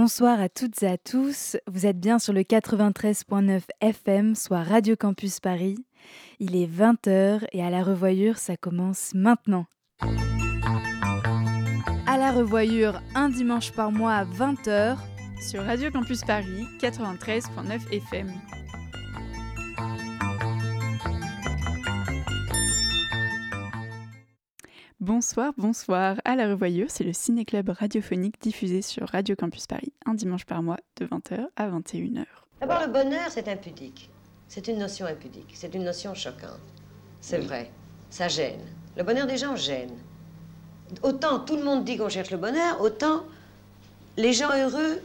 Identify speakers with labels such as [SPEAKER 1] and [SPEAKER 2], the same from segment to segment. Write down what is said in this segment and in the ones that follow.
[SPEAKER 1] Bonsoir à toutes et à tous. Vous êtes bien sur le 93.9 FM, soit Radio Campus Paris. Il est 20h et à la revoyure, ça commence maintenant. À la revoyure, un dimanche par mois à 20h
[SPEAKER 2] sur Radio Campus Paris 93.9 FM. Bonsoir, bonsoir. À la revoyure, c'est le ciné-club radiophonique diffusé sur Radio Campus Paris un dimanche par mois de 20h à 21h.
[SPEAKER 3] D'abord, le bonheur, c'est impudique. C'est une notion impudique. C'est une notion choquante. C'est vrai. Ça gêne. Le bonheur des gens gêne. Autant tout le monde dit qu'on cherche le bonheur, autant les gens heureux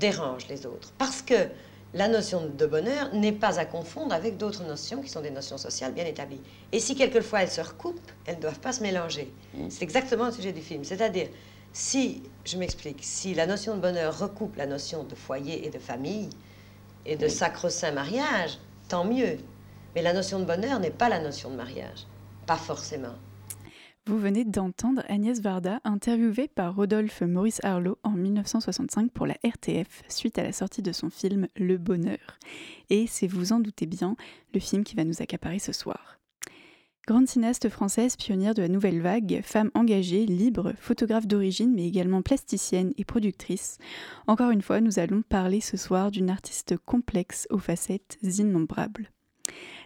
[SPEAKER 3] dérangent les autres. Parce que la notion de bonheur n'est pas à confondre avec d'autres notions qui sont des notions sociales bien établies. Et si quelquefois elles se recoupent, elles ne doivent pas se mélanger. Mm. C'est exactement le sujet du film. C'est-à-dire, si, je m'explique, si la notion de bonheur recoupe la notion de foyer et de famille et de sacro-saint mariage, tant mieux. Mais la notion de bonheur n'est pas la notion de mariage. Pas forcément.
[SPEAKER 2] Vous venez d'entendre Agnès Varda interviewée par Rodolphe Maurice Arlot en 1965 pour la RTF suite à la sortie de son film Le Bonheur. Et c'est vous en doutez bien le film qui va nous accaparer ce soir. Grande cinéaste française, pionnière de la nouvelle vague, femme engagée, libre, photographe d'origine mais également plasticienne et productrice, encore une fois nous allons parler ce soir d'une artiste complexe aux facettes innombrables.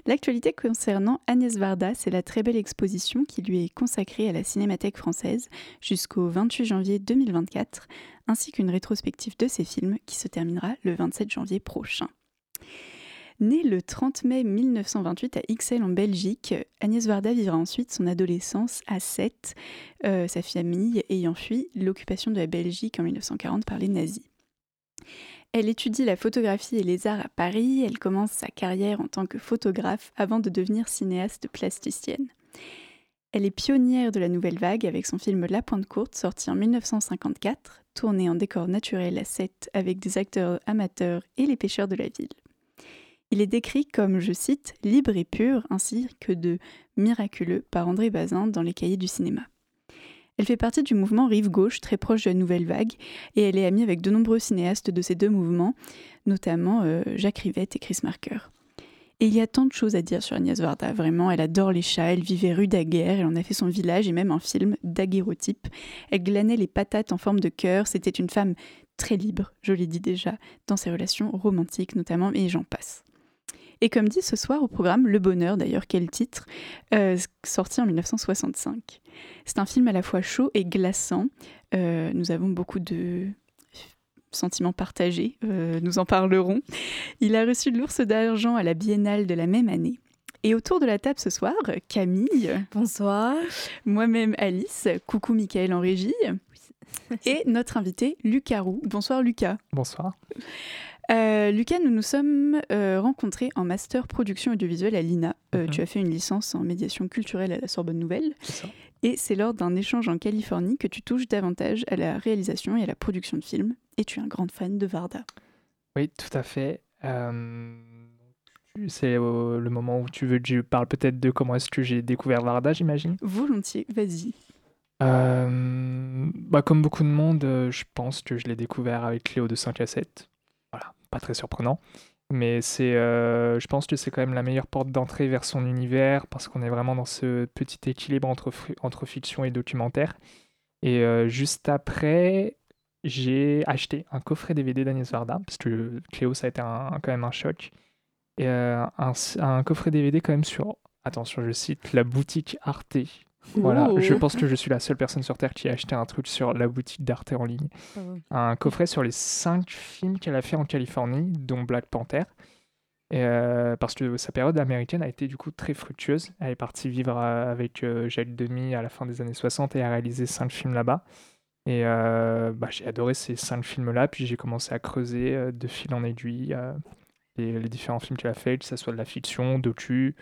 [SPEAKER 2] L'actualité concernant Agnès Varda, c'est la très belle exposition qui lui est consacrée à la Cinémathèque française jusqu'au 28 janvier 2024, ainsi qu'une rétrospective de ses films qui se terminera le 27 janvier prochain. Née le 30 mai 1928 à Ixelles en Belgique, Agnès Varda vivra ensuite son adolescence à Sète, euh, sa famille ayant fui l'occupation de la Belgique en 1940 par les nazis. Elle étudie la photographie et les arts à Paris, elle commence sa carrière en tant que photographe avant de devenir cinéaste plasticienne. Elle est pionnière de la nouvelle vague avec son film La Pointe Courte, sorti en 1954, tourné en décor naturel à 7 avec des acteurs amateurs et les pêcheurs de la ville. Il est décrit comme, je cite, libre et pur, ainsi que de miraculeux par André Bazin dans les cahiers du cinéma. Elle fait partie du mouvement Rive Gauche, très proche de la Nouvelle Vague, et elle est amie avec de nombreux cinéastes de ces deux mouvements, notamment euh, Jacques Rivette et Chris Marker. Et il y a tant de choses à dire sur Agnès Varda, vraiment, elle adore les chats, elle vivait rue Daguerre, elle en a fait son village et même un film daguerreotype. Elle glanait les patates en forme de cœur, c'était une femme très libre, je l'ai dit déjà, dans ses relations romantiques notamment, et j'en passe. Et comme dit ce soir au programme Le Bonheur, d'ailleurs, quel titre, euh, sorti en 1965. C'est un film à la fois chaud et glaçant. Euh, nous avons beaucoup de sentiments partagés, euh, nous en parlerons. Il a reçu l'ours d'argent à la biennale de la même année. Et autour de la table ce soir, Camille.
[SPEAKER 1] Bonsoir.
[SPEAKER 2] Moi-même Alice. Coucou Michael en régie. Et notre invité Lucas Roux. Bonsoir Lucas.
[SPEAKER 4] Bonsoir.
[SPEAKER 2] Euh, Lucas, nous nous sommes euh, rencontrés en master production audiovisuelle à l'INA. Euh, mhm. Tu as fait une licence en médiation culturelle à la Sorbonne Nouvelle. Et c'est lors d'un échange en Californie que tu touches davantage à la réalisation et à la production de films. Et tu es un grand fan de Varda.
[SPEAKER 4] Oui, tout à fait. c'est le moment où tu veux que je parle peut-être de comment est-ce que j'ai découvert Varda, j'imagine
[SPEAKER 2] Volontiers, vas-y.
[SPEAKER 4] Bah, comme beaucoup de monde, je pense que je l'ai découvert avec Cléo de 5 à 7 pas très surprenant. Mais c'est, euh, je pense que c'est quand même la meilleure porte d'entrée vers son univers parce qu'on est vraiment dans ce petit équilibre entre, fiction et documentaire. Et euh, juste après, j'ai acheté un coffret DVD d'Agnès Varda parce que Cléo, ça a été quand même un choc. Et euh, un, coffret DVD quand même sur, attention, je cite, la boutique Arte voilà, je pense que je suis la seule personne sur Terre qui a acheté un truc sur la boutique d'Arte en ligne. Ah un coffret sur les cinq films qu'elle a fait en Californie, dont Black Panther. Euh, parce que sa période américaine a été du coup très fructueuse. Elle est partie vivre euh, avec euh, Jacques Demy à la fin des années 60 et a réalisé cinq films là-bas. Et bah, j'ai adoré ces cinq films-là, puis j'ai commencé à creuser de fil en aiguille les, les, différents films qu'elle a fait, que ce soit de la fiction, docu,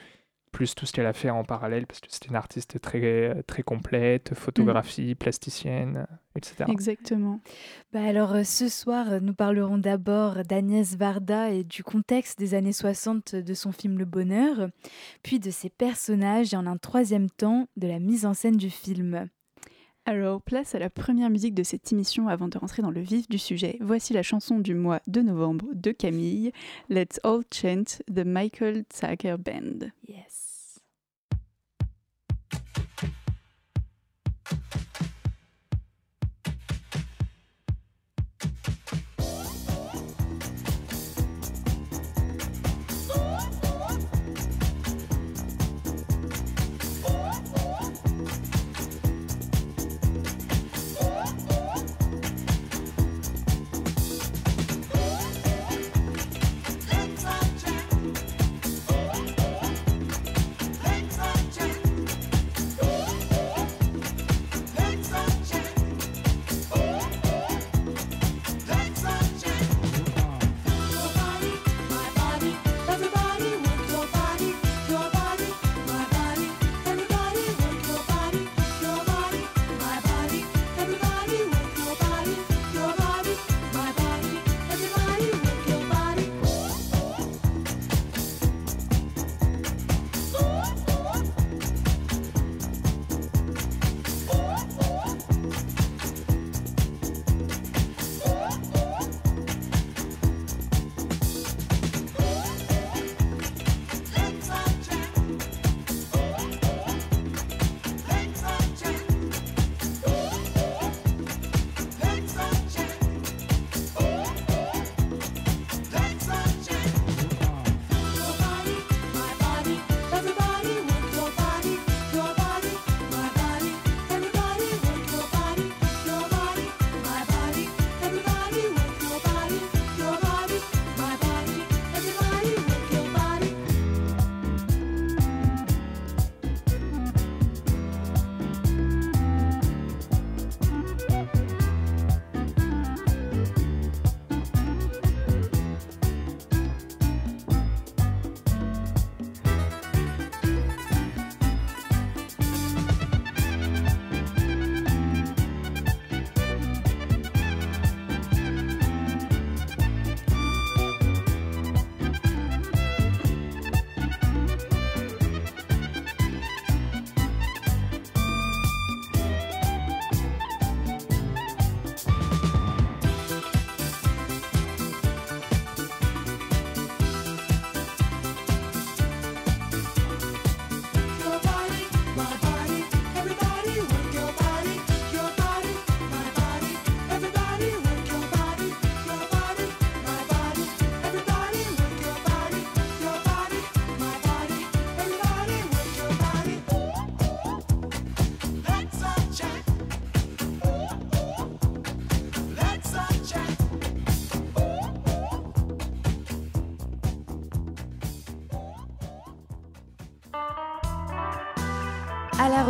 [SPEAKER 4] plus tout ce qu'elle a fait en parallèle, parce que c'était une artiste très, très complète, photographie, mm. plasticienne, etc.
[SPEAKER 2] Exactement.
[SPEAKER 1] Bah alors euh, ce soir, euh, nous parlerons d'abord d'Agnès Varda et du contexte des années 60 de son film Le Bonheur, puis de ses personnages et en un troisième temps de la mise en scène du film.
[SPEAKER 2] Alors, place à la première musique de cette émission avant de rentrer dans le vif du sujet. Voici la chanson du mois de novembre de Camille, Let's All Chant, the Michael Tucker Band.
[SPEAKER 1] Yes.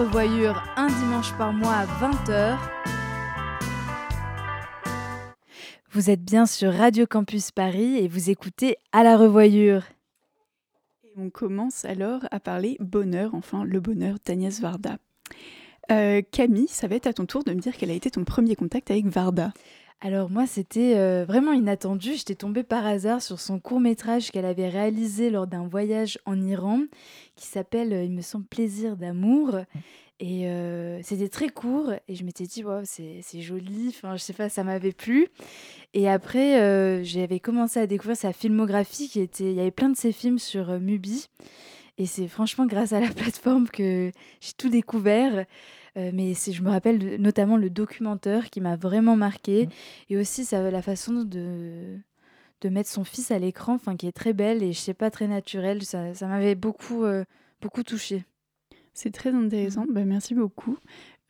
[SPEAKER 1] Revoyure un dimanche par mois à 20h. Vous êtes bien sur Radio Campus Paris et vous écoutez à la revoyure.
[SPEAKER 2] Et on commence alors à parler bonheur, enfin le bonheur d'Agnès Varda. Euh, Camille, ça va être à ton tour de me dire quel a été ton premier contact avec Varda.
[SPEAKER 1] Alors moi, c'était euh, vraiment inattendu. J'étais tombée par hasard sur son court métrage qu'elle avait réalisé lors d'un voyage en Iran, qui s'appelle, euh, il me semble, Plaisir d'amour. Et euh, c'était très court, et je m'étais dit, wow, c'est joli, enfin, je sais pas, ça m'avait plu. Et après, j'avais commencé à découvrir sa filmographie, qui était, il y avait plein de ses films sur Mubi. Et c'est franchement grâce à la plateforme que j'ai tout découvert. Euh, mais je me rappelle notamment le documentaire qui m'a vraiment marqué. Mmh. Et aussi ça, la façon de, de mettre son fils à l'écran, qui est très belle et je sais pas, très naturelle. Ça, ça m'avait beaucoup, euh, beaucoup touchée.
[SPEAKER 2] C'est très intéressant. Mmh. Bah, merci beaucoup.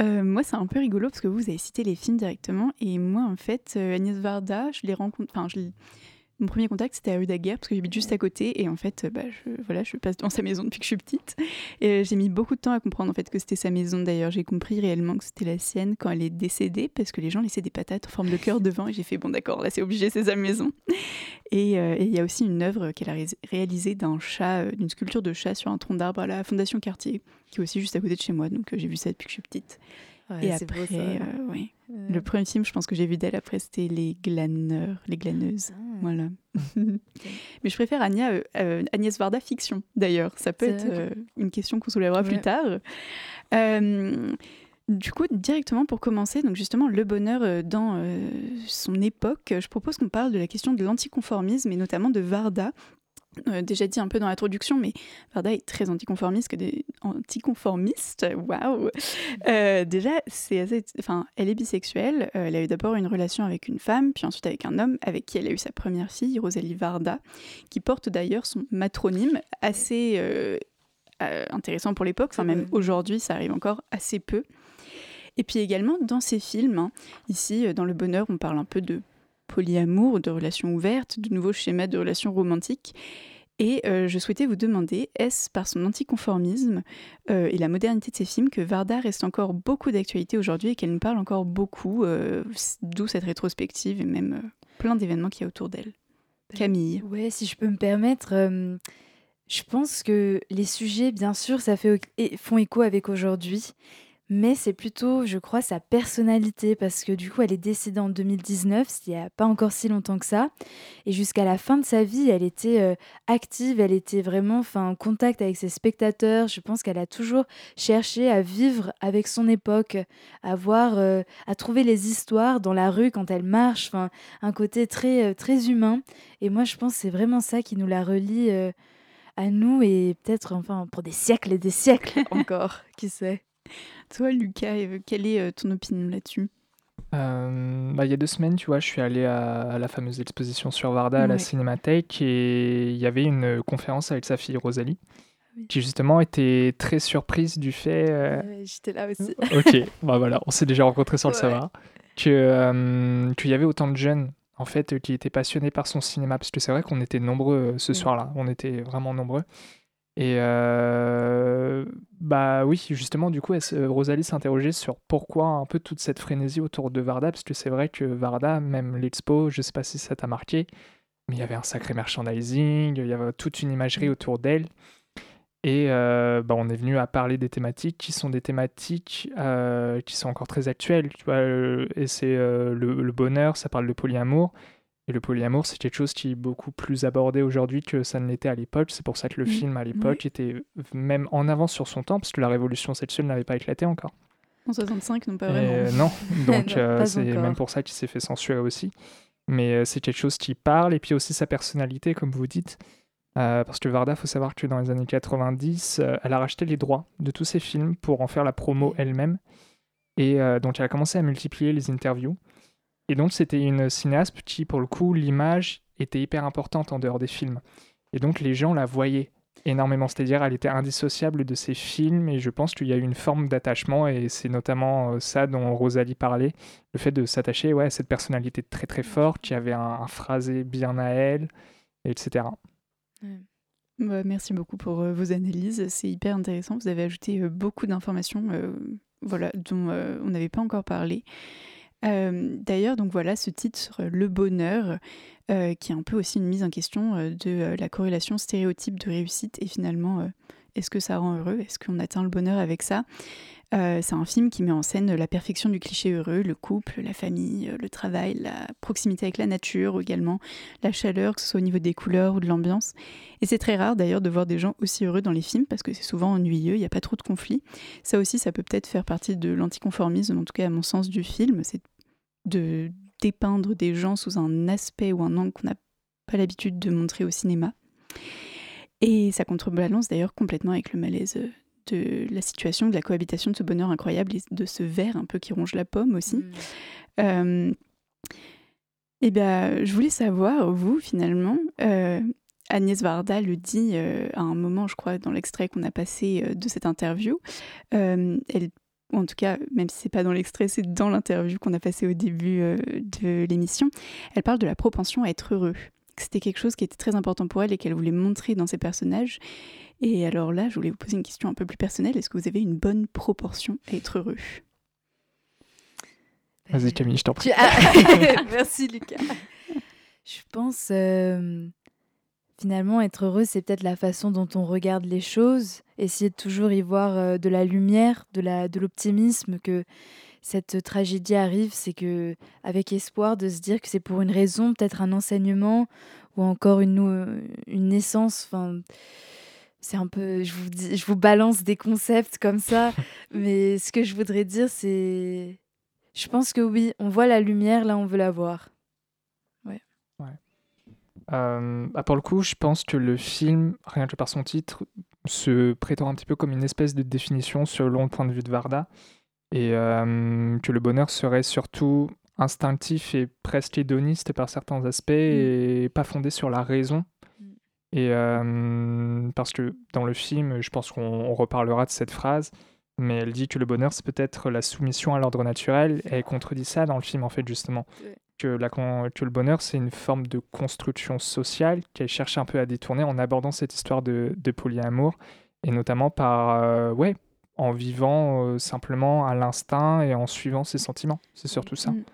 [SPEAKER 2] Euh, moi, c'est un peu rigolo parce que vous avez cité les films directement. Et moi, en fait, Agnès Varda, je les rencontre. Enfin, je mon premier contact, c'était à rue Daguerre, parce que j'habite juste à côté. Et en fait, bah, je, voilà, je passe dans sa maison depuis que je suis petite. Et euh, j'ai mis beaucoup de temps à comprendre en fait, que c'était sa maison. D'ailleurs, j'ai compris réellement que c'était la sienne quand elle est décédée, parce que les gens laissaient des patates en forme de cœur devant. Et j'ai fait, bon, d'accord, là, c'est obligé, c'est sa maison. Euh, et il y a aussi une œuvre qu'elle a réalisée d'un chat, euh, d'une sculpture de chat sur un tronc d'arbre à la Fondation Cartier, qui est aussi juste à côté de chez moi. Donc, j'ai vu ça depuis que je suis petite et après, euh, le premier film, je pense que j'ai vu d'elle après, c'était Les Glaneurs, Les Glaneuses. Ah. Voilà. Mais je préfère euh, euh, Agnès Varda fiction, d'ailleurs. Ça peut être une question qu'on soulèvera plus tard. du coup, directement pour commencer, donc justement le bonheur euh, dans euh, son époque, je propose qu'on parle de la question de l'anticonformisme et notamment de Varda, euh, déjà dit un peu dans l'introduction, mais Varda est très anticonformiste, que des anticonformistes. Waouh euh, Déjà, c'est assez, enfin, elle est bisexuelle. Euh, elle a eu d'abord une relation avec une femme, puis ensuite avec un homme, avec qui elle a eu sa première fille, Rosalie Varda, qui porte d'ailleurs son matronyme assez intéressant pour l'époque. Enfin, même aujourd'hui, ça arrive encore assez peu. Et puis également dans ces films, hein, ici dans Le Bonheur, on parle un peu de polyamour, de relations ouvertes, de nouveaux schémas de relations romantiques. Et euh, je souhaitais vous demander, est-ce par son anticonformisme euh, et la modernité de ses films que Varda reste encore beaucoup d'actualité aujourd'hui et qu'elle nous parle encore beaucoup, euh, d'où cette rétrospective et même plein d'événements qu'il y a autour d'elle. Ben, Camille.
[SPEAKER 1] Ouais, si je peux me permettre, je pense que les sujets, bien sûr, ça fait, font écho avec aujourd'hui mais c'est plutôt, je crois, sa personnalité, parce que du coup, elle est décédée en 2019, il n'y a pas encore si longtemps que ça. Et jusqu'à la fin de sa vie, elle était euh, active, elle était vraiment en contact avec ses spectateurs. Je pense qu'elle a toujours cherché à vivre avec son époque, à voir, euh, à trouver les histoires dans la rue quand elle marche, un côté très, euh, très humain. Et moi, je pense que c'est vraiment ça qui nous la relie à nous et peut-être, enfin, pour des siècles et des siècles encore, qui sait.
[SPEAKER 2] Toi, Lucas, euh, quelle est euh, ton opinion là-dessus?
[SPEAKER 4] Euh, bah, il y a deux semaines, tu vois, je suis allé à, la fameuse exposition sur Varda à la Cinémathèque et il y avait une conférence avec sa fille Rosalie, ah qui justement était très surprise du fait.
[SPEAKER 1] J'étais là aussi.
[SPEAKER 4] ok, bah voilà, on s'est déjà rencontrés sans le savoir. Que qu'il y avait autant de jeunes en fait qui étaient passionnés par son cinéma, parce que c'est vrai qu'on était nombreux ce soir-là, on était vraiment nombreux. Et euh, bah oui, justement, du coup, Rosalie s'interrogeait sur pourquoi un peu toute cette frénésie autour de Varda, parce que c'est vrai que Varda, même l'expo, je sais pas si ça t'a marqué, mais il y avait un sacré merchandising, il y avait toute une imagerie autour d'elle. Et euh, bah, on est venu à parler des thématiques qui sont des thématiques euh, qui sont encore très actuelles. Tu vois, et c'est le, le, bonheur, ça parle de polyamour. Et le polyamour, c'est quelque chose qui est beaucoup plus abordé aujourd'hui que ça ne l'était à l'époque. C'est pour ça que le mmh. film, à l'époque, était même en avance sur son temps, parce que la révolution sexuelle n'avait pas éclaté encore.
[SPEAKER 2] En 65, non pas vraiment.
[SPEAKER 4] non, donc euh, c'est même pour ça qu'il s'est fait censurer aussi. Mais euh, c'est quelque chose qui parle, et puis aussi sa personnalité, comme vous dites. Euh, parce que Varda, il faut savoir que dans les années 90, elle a racheté les droits de tous ses films pour en faire la promo elle-même. Et donc elle a commencé à multiplier les interviews. Et donc, c'était une cinéaste qui, pour le coup, l'image était hyper importante en dehors des films. Et donc, les gens la voyaient énormément. C'est-à-dire, elle était indissociable de ses films et je pense qu'il y a eu une forme d'attachement et c'est notamment euh, ça dont Rosalie parlait, le fait de s'attacher ouais, à cette personnalité très très forte qui avait un, phrasé bien à elle, etc.
[SPEAKER 2] Bah, merci beaucoup pour euh, vos analyses, c'est hyper intéressant. Vous avez ajouté euh, beaucoup d'informations voilà, dont on n'avait pas encore parlé. Euh, d'ailleurs, donc voilà, ce titre, Le Bonheur, euh, qui est un peu aussi une mise en question euh, de la corrélation stéréotype de réussite et finalement, est-ce que ça rend heureux? Est-ce qu'on atteint le bonheur avec ça? C'est un film qui met en scène la perfection du cliché heureux, le couple, la famille, le travail, la proximité avec la nature également, la chaleur, que ce soit au niveau des couleurs ou de l'ambiance. Et c'est très rare d'ailleurs de voir des gens aussi heureux dans les films parce que c'est souvent ennuyeux, il n'y a pas trop de conflits. Ça aussi, ça peut peut-être faire partie de l'anticonformisme, en tout cas à mon sens du film, c'est de dépeindre des gens sous un aspect ou un angle qu'on n'a pas l'habitude de montrer au cinéma. Et ça contrebalance d'ailleurs complètement avec le malaise de la situation, de la cohabitation de ce bonheur incroyable et de ce verre un peu qui ronge la pomme aussi. Mm. Euh, et bien, je voulais savoir, vous, finalement, euh, Agnès Varda le dit euh, à un moment, je crois, dans l'extrait qu'on a passé de cette interview. elle en tout cas, même si c'est pas dans l'extrait, c'est dans l'interview qu'on a passé au début euh, de l'émission, elle parle de la propension à être heureux. C'était quelque chose qui était très important pour elle et qu'elle voulait montrer dans ses personnages. Et alors là, je voulais vous poser une question un peu plus personnelle. Est-ce que vous avez une bonne proportion à être heureux?
[SPEAKER 4] Vas-y Camille, je t'en prie.
[SPEAKER 1] Merci Lucas. Je pense euh, finalement être heureux, c'est peut-être la façon dont on regarde les choses essayer de toujours y voir euh, de la lumière, de la de l'optimisme que cette tragédie arrive, c'est que avec espoir de se dire que c'est pour une raison, peut-être un enseignement ou encore une une naissance, enfin c'est un peu, je vous dis, je vous balance des concepts comme ça, mais ce que je voudrais dire, c'est, je pense que oui, on voit la lumière là, on veut la voir. Ouais.
[SPEAKER 4] Euh, ah, pour le coup, je pense que le film, rien que par son titre, se prétend un petit peu comme une espèce de définition selon le point de vue de Varda, et euh, que le bonheur serait surtout instinctif et presque hédoniste par certains aspects mm. et pas fondé sur la raison. Et euh, parce que dans le film, je pense qu'on reparlera de cette phrase, mais elle dit que le bonheur, c'est peut-être la soumission à l'ordre naturel, et elle contredit ça dans le film, en fait, justement. Que, la, que le bonheur, c'est une forme de construction sociale qu'elle cherche un peu à détourner en abordant cette histoire de, de polyamour, et notamment par, euh, ouais, en vivant euh, simplement à l'instinct et en suivant ses sentiments. C'est surtout ça. Mm.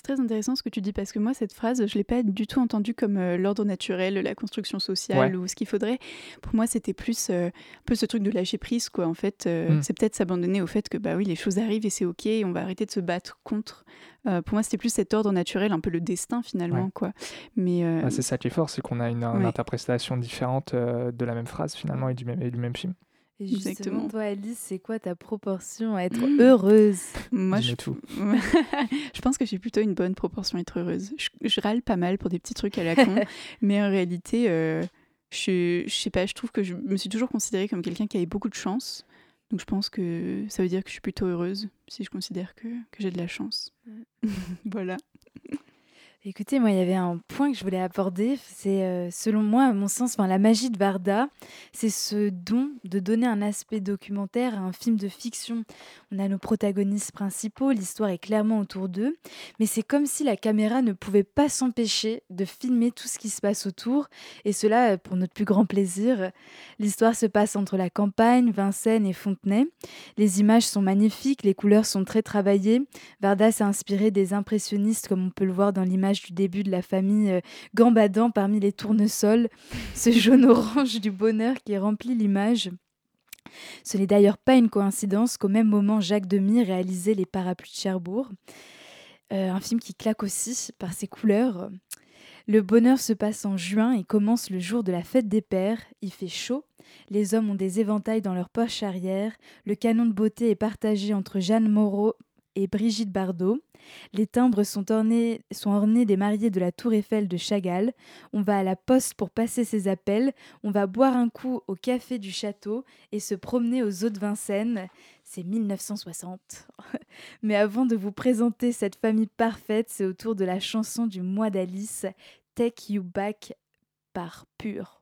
[SPEAKER 2] C'est très intéressant ce que tu dis parce que moi, cette phrase, je ne l'ai pas du tout entendue comme euh, l'ordre naturel, la construction sociale ou ce qu'il faudrait. Pour moi, c'était plus euh, un peu ce truc de lâcher prise, quoi. En fait, euh, hmm. c'est peut-être s'abandonner au fait que, bah oui, les choses arrivent et c'est OK, et on va arrêter de se battre contre. pour moi, c'était plus cet ordre naturel, un peu le destin finalement, quoi.
[SPEAKER 4] Mais c'est ça qui est fort, c'est qu'on a une, interprétation différente de la même phrase finalement et du même, et du même film.
[SPEAKER 1] Et justement, toi, Alice, c'est quoi ta proportion à être heureuse?
[SPEAKER 2] Moi, je... Tout. je pense que j'ai plutôt une bonne proportion à être heureuse. Je, râle pas mal pour des petits trucs à la con, mais en réalité, euh, je, je sais pas, je trouve que je me suis toujours considérée comme quelqu'un qui avait beaucoup de chance. Donc je pense que ça veut dire que je suis plutôt heureuse si je considère que, que j'ai de la chance. voilà.
[SPEAKER 1] Écoutez, moi, il y avait un point que je voulais aborder. C'est, euh, selon moi, à mon sens, enfin, la magie de Varda, c'est ce don de donner un aspect documentaire à un film de fiction. On a nos protagonistes principaux, l'histoire est clairement autour d'eux, mais c'est comme si la caméra ne pouvait pas s'empêcher de filmer tout ce qui se passe autour, et cela euh, pour notre plus grand plaisir. L'histoire se passe entre la campagne, Vincennes et Fontenay. Les images sont magnifiques, les couleurs sont très travaillées. Varda s'est inspiré des impressionnistes, comme on peut le voir dans l'image du début de la famille euh, gambadant parmi les tournesols, ce jaune-orange du bonheur qui remplit l'image. Ce n'est d'ailleurs pas une coïncidence qu'au même moment Jacques Demy réalisait Les Parapluies de Cherbourg, euh, un film qui claque aussi par ses couleurs. Le bonheur se passe en juin et commence le jour de la fête des pères. Il fait chaud, les hommes ont des éventails dans leur poche arrière, le canon de beauté est partagé entre Jeanne Moreau et Brigitte Bardot. Les timbres sont ornés, des mariés de la Tour Eiffel de Chagall. On va à la poste pour passer ses appels. On va boire un coup au café du château et se promener aux eaux de Vincennes. C'est 1960. Mais avant de vous présenter cette famille parfaite, c'est au tour de la chanson du mois d'Alice, Take You Back par Pure.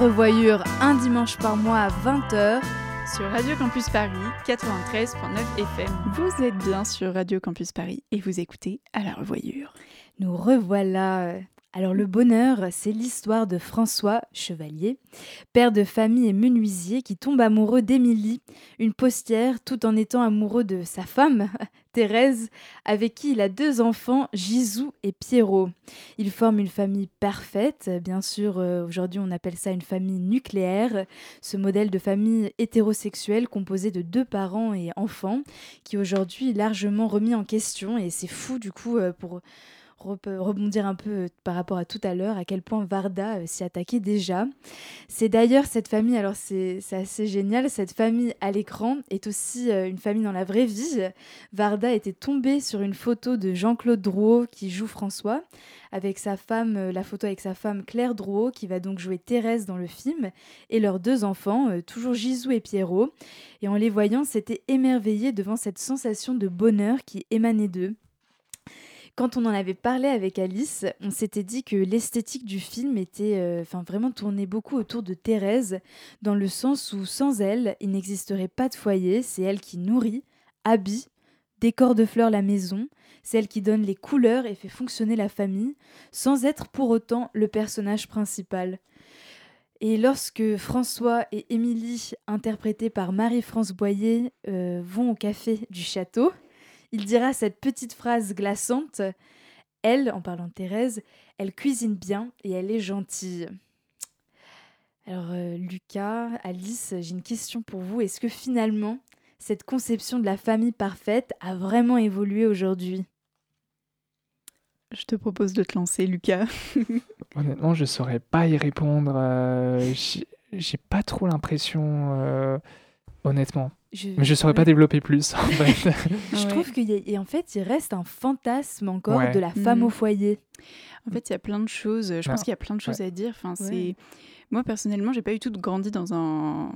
[SPEAKER 1] Revoyure un dimanche par mois à 20h
[SPEAKER 2] sur Radio Campus Paris 93.9 FM. Vous êtes bien sur Radio Campus Paris et vous écoutez à la revoyure.
[SPEAKER 1] Nous revoilà alors le bonheur, c'est l'histoire de François Chevalier, père de famille et menuisier qui tombe amoureux d'Émilie, une postière, tout en étant amoureux de sa femme, Thérèse, avec qui il a deux enfants, Gisou et Pierrot. Ils forment une famille parfaite, bien sûr euh, aujourd'hui on appelle ça une famille nucléaire, ce modèle de famille hétérosexuelle composé de deux parents et enfants, qui aujourd'hui est largement remis en question. Et c'est fou du coup euh, pour rebondir un peu euh, par rapport à tout à l'heure, à quel point Varda euh, s'y attaquait déjà. C'est d'ailleurs cette famille, alors c'est assez génial, cette famille à l'écran est aussi euh, une famille dans la vraie vie. Varda était tombée sur une photo de Jean-Claude Drouot qui joue François, avec sa femme, la photo avec sa femme Claire Drouot qui va donc jouer Thérèse dans le film, et leurs deux enfants, toujours Gisou et Pierrot. Et en les voyant, c'était émerveillé devant cette sensation de bonheur qui émanait d'eux. Quand on en avait parlé avec Alice, on s'était dit que l'esthétique du film était euh, vraiment tournée beaucoup autour de Thérèse, dans le sens où sans elle, il n'existerait pas de foyer, c'est elle qui nourrit, habille, décore de fleurs la maison, c'est elle qui donne les couleurs et fait fonctionner la famille, sans être pour autant le personnage principal. Et lorsque François et Émilie, interprétés par Marie-France Boyer, euh, vont au café du château, il dira cette petite phrase glaçante Elle, en parlant de Thérèse, elle cuisine bien et elle est gentille. Alors, euh, Lucas, Alice, j'ai une question pour vous. Est-ce que finalement, cette conception de la famille parfaite a vraiment évolué aujourd'hui?
[SPEAKER 2] Je te propose de te lancer, Lucas.
[SPEAKER 4] Honnêtement, je saurais pas y répondre. Euh, j'ai pas trop l'impression, euh, honnêtement. Je... Mais je saurais pas développer plus. En fait.
[SPEAKER 1] je trouve qu'il en fait, il reste un fantasme encore de la femme au mm. foyer.
[SPEAKER 2] En fait, il y a plein de choses. Je pense qu'il y a plein de choses à dire. Enfin, c'est moi personnellement, j'ai pas eu tout grandi dans un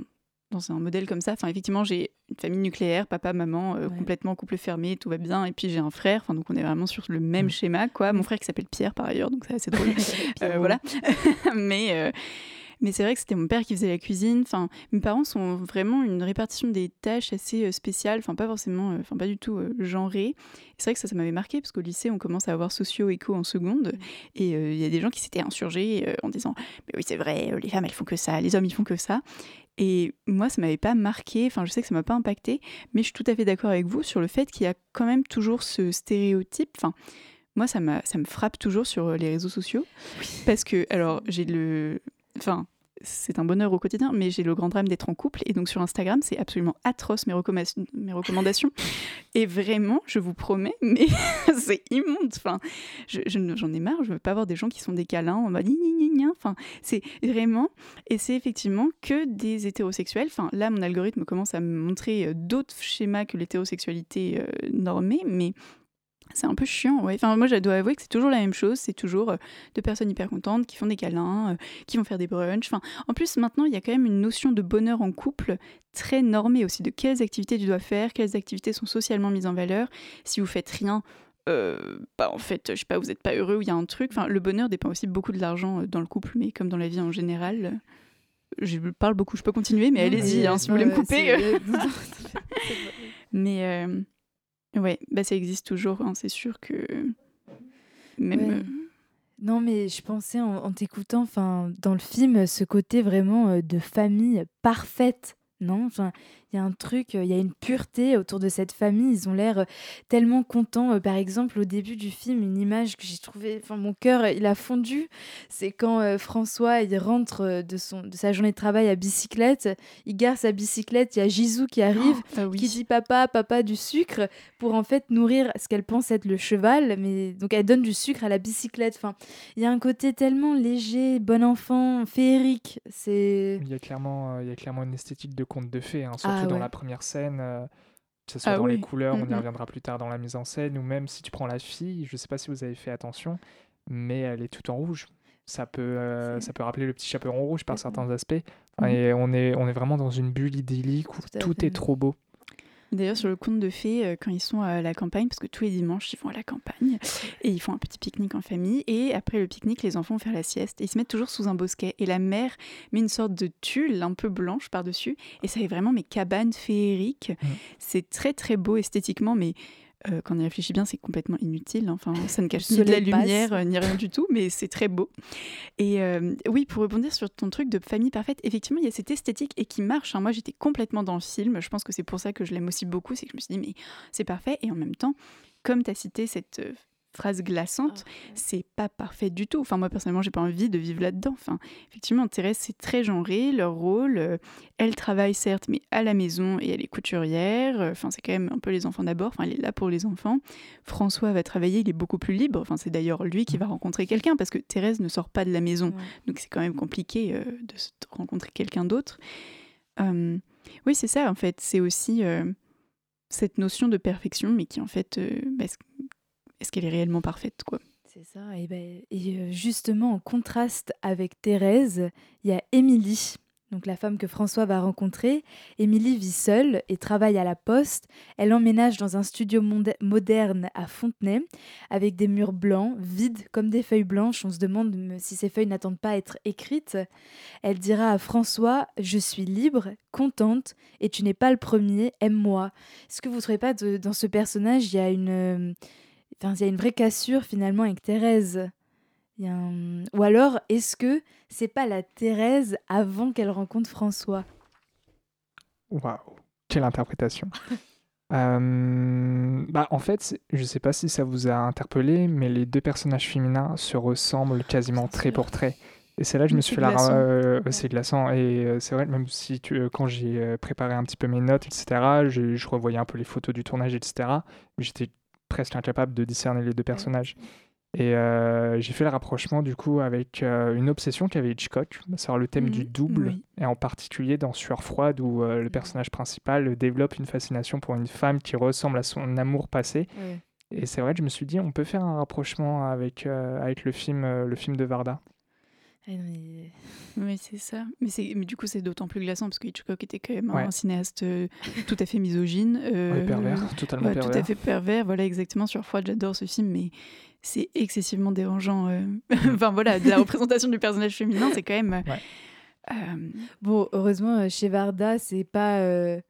[SPEAKER 2] dans un modèle comme ça. Enfin, effectivement, j'ai une famille nucléaire, papa, maman, euh, complètement couple fermé, tout va bien. Et puis j'ai un frère. Enfin, donc on est vraiment sur le même mm. schéma, quoi. Mon frère qui s'appelle Pierre par ailleurs, donc c'est assez drôle. euh, voilà. Mais euh, mais c'est vrai que c'était mon père qui faisait la cuisine. Enfin, mes parents sont vraiment une répartition des tâches assez euh, spéciale, enfin pas forcément, euh, enfin pas du tout euh, genrée. C'est vrai que ça, ça m'avait marqué parce qu'au lycée, on commence à avoir socio-éco en seconde, mmh. et il y a des gens qui s'étaient insurgés en disant, mais oui c'est vrai, les femmes elles font que ça, les hommes ils font que ça. Et moi, ça m'avait pas marqué, enfin je sais que ça m'a pas impacté, mais je suis tout à fait d'accord avec vous sur le fait qu'il y a quand même toujours ce stéréotype. Enfin, moi, ça, ça me frappe toujours sur les réseaux sociaux. Parce que, alors, j'ai le. Enfin, c'est un bonheur au quotidien, mais j'ai le grand drame d'être en couple. Et donc sur Instagram, c'est absolument atroce mes, mes recommandations. et vraiment, je vous promets, mais c'est immonde. Enfin, j'en ai marre, je veux pas avoir des gens qui sont des câlins en mode Enfin, c'est vraiment. Et c'est effectivement que des hétérosexuels. Enfin, là, mon algorithme commence à me montrer euh, d'autres schémas que l'hétérosexualité euh, normée, mais c'est un peu chiant, ouais. Enfin, moi, je dois avouer que c'est toujours la même chose. C'est toujours euh, deux personnes hyper contentes qui font des câlins, euh, qui vont faire des brunchs. Enfin, en plus, maintenant, il y a quand même une notion de bonheur en couple très normée aussi, de quelles activités tu dois faire, quelles activités sont socialement mises en valeur. Si vous faites rien, euh, bah en fait, je sais pas, vous n'êtes pas heureux ou il y a un truc. Enfin, le bonheur dépend aussi beaucoup de l'argent dans le couple, mais comme dans la vie en général. Je parle beaucoup, je peux continuer, mais allez-y, hein, si vous voulez me couper. mais Ouais, bah ça existe toujours, hein, c'est sûr que même. Euh,
[SPEAKER 1] non, mais je pensais en, t'écoutant, enfin, dans le film, ce côté vraiment euh, de famille parfaite, non? Enfin, il y a un truc, il y a une pureté autour de cette famille. Ils ont l'air tellement contents. Par exemple, au début du film, une image que j'ai trouvée, enfin mon cœur, il a fondu. C'est quand François il rentre de son de sa journée de travail à bicyclette. Il gare sa bicyclette. Il y a Gisou qui arrive, oh, ah qui dit papa, papa du sucre pour en fait nourrir ce qu'elle pense être le cheval. Mais donc elle donne du sucre à la bicyclette. Enfin, il y a un côté tellement léger, bon enfant, féerique. C'est.
[SPEAKER 4] Il y a clairement, il y a clairement une esthétique de conte de fées, hein, surtout ah dans la première scène, euh, que ce soit ah dans les couleurs, on y reviendra plus tard dans la mise en scène, ou même si tu prends la fille, je sais pas si vous avez fait attention, mais elle est toute en rouge. Ça peut, euh, ça peut rappeler le petit chaperon rouge par certains aspects. Et on est, on est vraiment dans une bulle idyllique où tout, est trop beau.
[SPEAKER 2] D'ailleurs, sur le conte de fées, euh, quand ils sont à la campagne, parce que tous les dimanches, ils vont à la campagne, et ils font un petit pique-nique en famille, et après le pique-nique, les enfants vont faire la sieste, et ils se mettent toujours sous un bosquet, et la mère met une sorte de tulle un peu blanche par-dessus, et ça fait vraiment mes cabanes féeriques.
[SPEAKER 4] Mm.
[SPEAKER 2] C'est très très beau esthétiquement, mais euh, quand on y réfléchit bien, c'est complètement inutile. Enfin, ça ne cache ni de la
[SPEAKER 1] passe.
[SPEAKER 2] lumière, euh, ni rien du tout, mais c'est très beau. Et euh, oui, pour rebondir sur ton truc de famille parfaite, effectivement, il y a cette esthétique et qui marche. hein. Moi, j'étais complètement dans le film. Je pense que c'est pour ça que je l'aime aussi beaucoup. C'est que je me suis dit, mais c'est parfait. Et en même temps, comme tu as cité cette phrase glaçante, c'est pas parfait du tout. Enfin, moi, personnellement, j'ai pas envie de vivre là-dedans. Enfin, effectivement, Thérèse, c'est très genré, leur rôle. euh, elle travaille, certes, mais à la maison et elle est couturière. Euh, Enfin, c'est quand même un peu les enfants d'abord. Enfin, elle est là pour les enfants. François va travailler, il est beaucoup plus libre. Enfin, c'est d'ailleurs lui qui va rencontrer quelqu'un parce que Thérèse ne sort pas de la maison.
[SPEAKER 1] Ouais.
[SPEAKER 2] Donc, c'est quand même compliqué euh, de se- rencontrer quelqu'un d'autre. Euh, oui, c'est ça, en fait. C'est aussi cette notion de perfection, mais qui, en fait, euh, bah, est-ce qu'elle est réellement parfaite, quoi
[SPEAKER 1] C'est ça. Et, ben, et euh, justement, en contraste avec Thérèse, il y a Émilie, donc la femme que François va rencontrer. Émilie vit seule et travaille à la poste. Elle emménage dans un studio moderne à Fontenay, avec des murs blancs, vides comme des feuilles blanches. On se demande si ces feuilles n'attendent pas à être écrites. Elle dira à François Je suis libre, contente, et tu n'es pas le premier, aime-moi. Est-ce que vous ne trouvez pas de- dans ce personnage, il y a une. euh, Enfin, il y a une vraie cassure finalement avec Thérèse. Il y a un- Ou alors, est-ce que c'est pas la Thérèse avant qu'elle rencontre François?
[SPEAKER 4] Waouh, quelle interprétation. Euh, bah, en fait, je sais pas si ça vous a interpellé, mais les deux personnages féminins se ressemblent quasiment trait pour trait. Et c'est là que je me suis fait la... euh, c'est glaçant. Et euh, c'est vrai, même si tu, euh, quand j'ai préparé un petit peu mes notes, etc., je, je revoyais un peu les photos du tournage, etc., mais j'étais presque incapable de discerner les deux personnages. Et euh, j'ai fait le rapprochement du coup avec euh, une obsession qu'avait Hitchcock, savoir le thème du
[SPEAKER 2] Mhm,
[SPEAKER 4] double,
[SPEAKER 2] oui.
[SPEAKER 4] et en particulier dans Sueur froide où euh, le personnage principal développe une fascination pour une femme qui ressemble à son amour passé. Et c'est vrai que je me suis dit, on peut faire un rapprochement avec, avec le, film, le film de Varda.
[SPEAKER 1] Ah non, mais-
[SPEAKER 2] Oui, c'est ça. Mais, c'est- mais du coup, c'est d'autant plus glaçant parce que Hitchcock était quand même
[SPEAKER 4] Ouais.
[SPEAKER 2] un cinéaste euh, tout à fait misogyne. euh,
[SPEAKER 4] Ouais, pervers, totalement
[SPEAKER 2] ouais, tout
[SPEAKER 4] pervers.
[SPEAKER 2] à fait pervers. Voilà, exactement. Sur Froid, j'adore ce film, mais c'est excessivement dérangeant. euh. enfin, voilà, de la représentation du personnage féminin, c'est quand même. euh,
[SPEAKER 4] Ouais.
[SPEAKER 2] euh,
[SPEAKER 1] Bon, heureusement, euh, chez Varda, c'est pas, euh,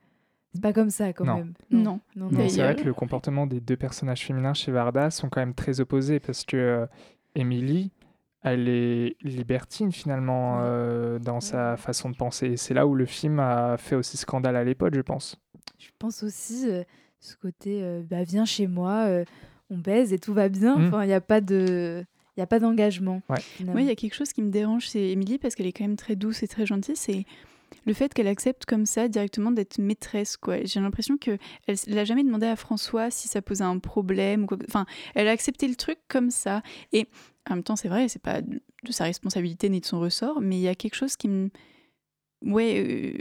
[SPEAKER 1] c'est pas comme ça quand
[SPEAKER 4] Non.
[SPEAKER 1] même.
[SPEAKER 2] Non.
[SPEAKER 1] non,
[SPEAKER 4] Non, c'est vrai que le comportement des deux personnages féminins chez Varda sont quand même très opposés parce que euh, Emily, elle est libertine finalement
[SPEAKER 1] Ouais.
[SPEAKER 4] euh, dans sa façon de penser. Et c'est là où le film a fait aussi scandale à l'époque, je pense.
[SPEAKER 1] Je pense aussi euh, ce côté, euh, bah, viens chez moi, euh, on baise et tout va bien.
[SPEAKER 4] Mm.
[SPEAKER 1] Enfin, il n'y a pas de, il y a pas d'engagement.
[SPEAKER 4] Ouais.
[SPEAKER 2] Moi, il y a quelque chose qui me dérange chez Émilie parce qu'elle est quand même très douce et très gentille. C'est le fait qu'elle accepte comme ça directement d'être maîtresse. quoi. J'ai l'impression que elle n'a jamais demandé à François si ça posait un problème quoi. Enfin, elle a accepté le truc comme ça. Et en même temps, c'est vrai, c'est pas de sa responsabilité ni de son ressort, mais il y a quelque chose qui me ouais, euh,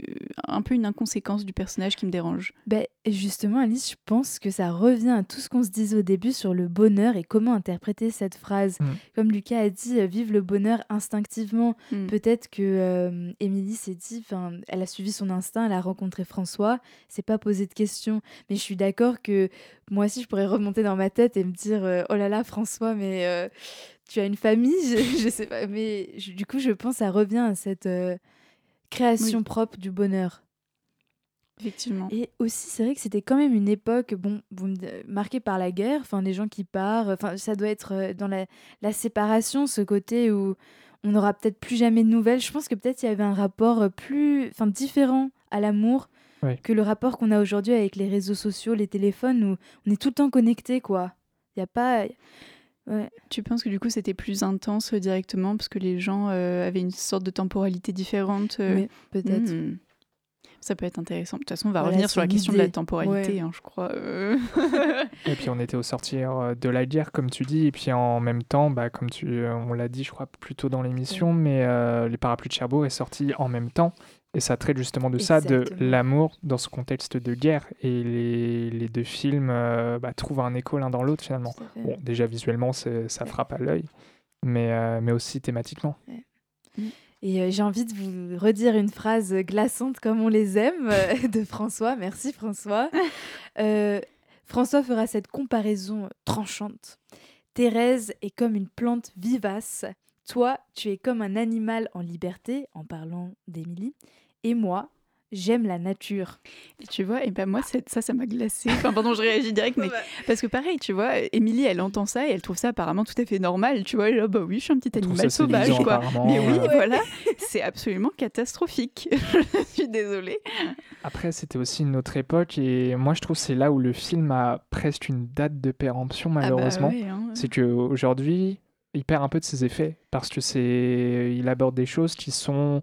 [SPEAKER 2] un peu une inconséquence du personnage qui me dérange.
[SPEAKER 1] Ben, justement, Alice, je pense que ça revient à tout ce qu'on se disait au début sur le bonheur et comment interpréter cette phrase.
[SPEAKER 4] Mm.
[SPEAKER 1] Comme Lucas a dit, euh, vive le bonheur instinctivement.
[SPEAKER 2] Mm.
[SPEAKER 1] Peut-être que euh, Émilie s'est dit, enfin, elle a suivi son instinct, elle a rencontré François, s'est pas posé de questions. Mais je suis d'accord que moi aussi, je pourrais remonter dans ma tête et me dire, euh, oh là là, François, mais euh, tu as une famille, je, je sais pas. Mais je- du coup, je pense que ça revient à cette création propre du bonheur.
[SPEAKER 2] Effectivement.
[SPEAKER 1] Et aussi, c'est vrai que c'était quand même une époque, bon, vous me- marquée par la guerre, enfin, les gens qui partent, enfin, ça doit être euh, dans la, la séparation, ce côté où on n'aura peut-être plus jamais de nouvelles. Je pense que peut-être il y avait un rapport euh, plus, enfin, différent à l'amour
[SPEAKER 4] Oui.
[SPEAKER 1] que le rapport qu'on a aujourd'hui avec les réseaux sociaux, les téléphones, où on est tout le temps connecté, quoi. Il y a pas, ouais,
[SPEAKER 2] Tu penses que du coup c'était plus intense directement parce que les gens euh, avaient une sorte de temporalité différente euh,
[SPEAKER 1] peut-être.
[SPEAKER 2] Hmm. Ça peut être intéressant. De toute façon, on va
[SPEAKER 1] Voilà,
[SPEAKER 2] revenir sur la question de la temporalité,
[SPEAKER 1] Ouais.
[SPEAKER 2] hein, je crois. euh.
[SPEAKER 4] Et puis on était au sortir euh, de la guerre, comme tu dis, et puis en même temps, bah, comme tu, euh, on l'a dit, je crois, plus tôt dans l'émission, mais euh, Les Parapluies de Cherbourg est sorti en même temps, et ça traite justement de ça, de l'amour dans ce contexte de guerre, et les, les deux films euh, bah, trouvent un écho l'un dans l'autre finalement. Bon, déjà visuellement, ça frappe à l'œil, mais, euh, mais aussi thématiquement.
[SPEAKER 1] Et euh, j'ai envie de vous redire une phrase glaçante comme on les aime de François. Merci François. Euh, François fera cette comparaison tranchante. Thérèse est comme une plante vivace. Toi, tu es comme un animal en liberté, en parlant d'Émilie. Et moi, j'aime la nature.
[SPEAKER 2] Et tu vois, et ben moi, ça, ça m'a glacé. Enfin, pardon, je réagis direct, mais parce que pareil, tu vois, Émilie, elle entend ça et elle trouve ça apparemment tout à fait normal. Tu vois, là, bah oui, je suis un petit animal sauvage, quoi.
[SPEAKER 4] apparemment,
[SPEAKER 2] Mais oui, voilà, c'est absolument catastrophique. je suis désolée.
[SPEAKER 4] Après, c'était aussi une autre époque et moi je trouve que c'est là où le film a presque une date de péremption malheureusement.
[SPEAKER 2] Ah bah ouais, hein.
[SPEAKER 4] C'est qu'aujourd'hui, il perd un peu de ses effets parce que c'est, il aborde des choses qui sont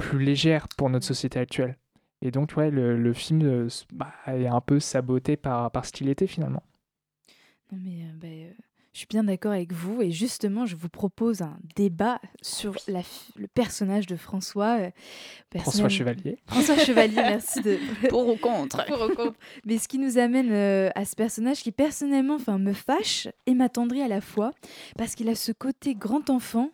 [SPEAKER 4] plus légères pour notre société actuelle. Et donc, ouais, le, le film euh, bah, est un peu saboté par, par ce qu'il était finalement.
[SPEAKER 1] Non mais euh, bah, euh, je suis bien d'accord avec vous et justement je vous propose un débat sur la le personnage de François. euh,
[SPEAKER 4] François Chevalier.
[SPEAKER 1] François Chevalier, merci de
[SPEAKER 2] Pour ou contre
[SPEAKER 1] pour ou contre. Mais ce qui nous amène euh, à ce personnage qui personnellement enfin me fâche et m'attendrit à la fois parce qu'il a ce côté grand enfant.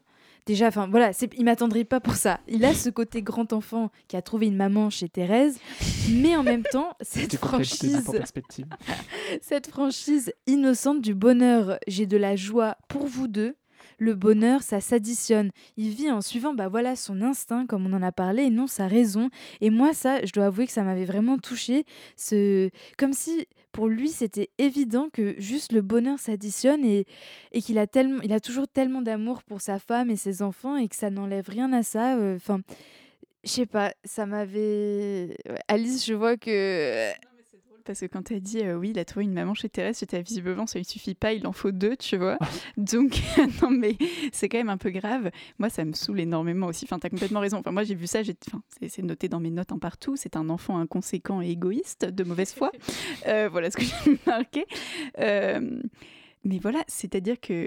[SPEAKER 1] Déjà, enfin voilà, il m'attendrit pas pour ça. Il a ce côté grand enfant qui a trouvé une maman chez Thérèse, mais en même temps, cette franchise, cette franchise innocente du bonheur, j'ai de la joie pour vous deux. Le bonheur, ça s'additionne. Il vit en suivant bah voilà son instinct, comme on en a parlé, et non sa raison. Et moi, ça, je dois avouer que ça m'avait vraiment touché. Ce... Comme si pour lui, c'était évident que juste le bonheur s'additionne et, et qu'il a, tellement... il a toujours tellement d'amour pour sa femme et ses enfants et que ça n'enlève rien à ça. euh, Enfin, je sais pas, ça m'avait. Alice, je vois que.
[SPEAKER 2] Parce que quand tu as dit euh, oui, il a trouvé une maman chez Thérèse, c'était visiblement ça lui suffit pas, il en faut deux, tu vois. Donc non mais c'est quand même un peu grave. Moi ça me saoule énormément aussi. Enfin t'as complètement raison. Enfin moi j'ai vu ça, j'ai enfin c'est- noté dans mes notes en partout. C'est un enfant inconséquent et égoïste, de mauvaise foi. Euh, voilà ce que j'ai marqué. Euh, mais voilà, c'est-à-dire que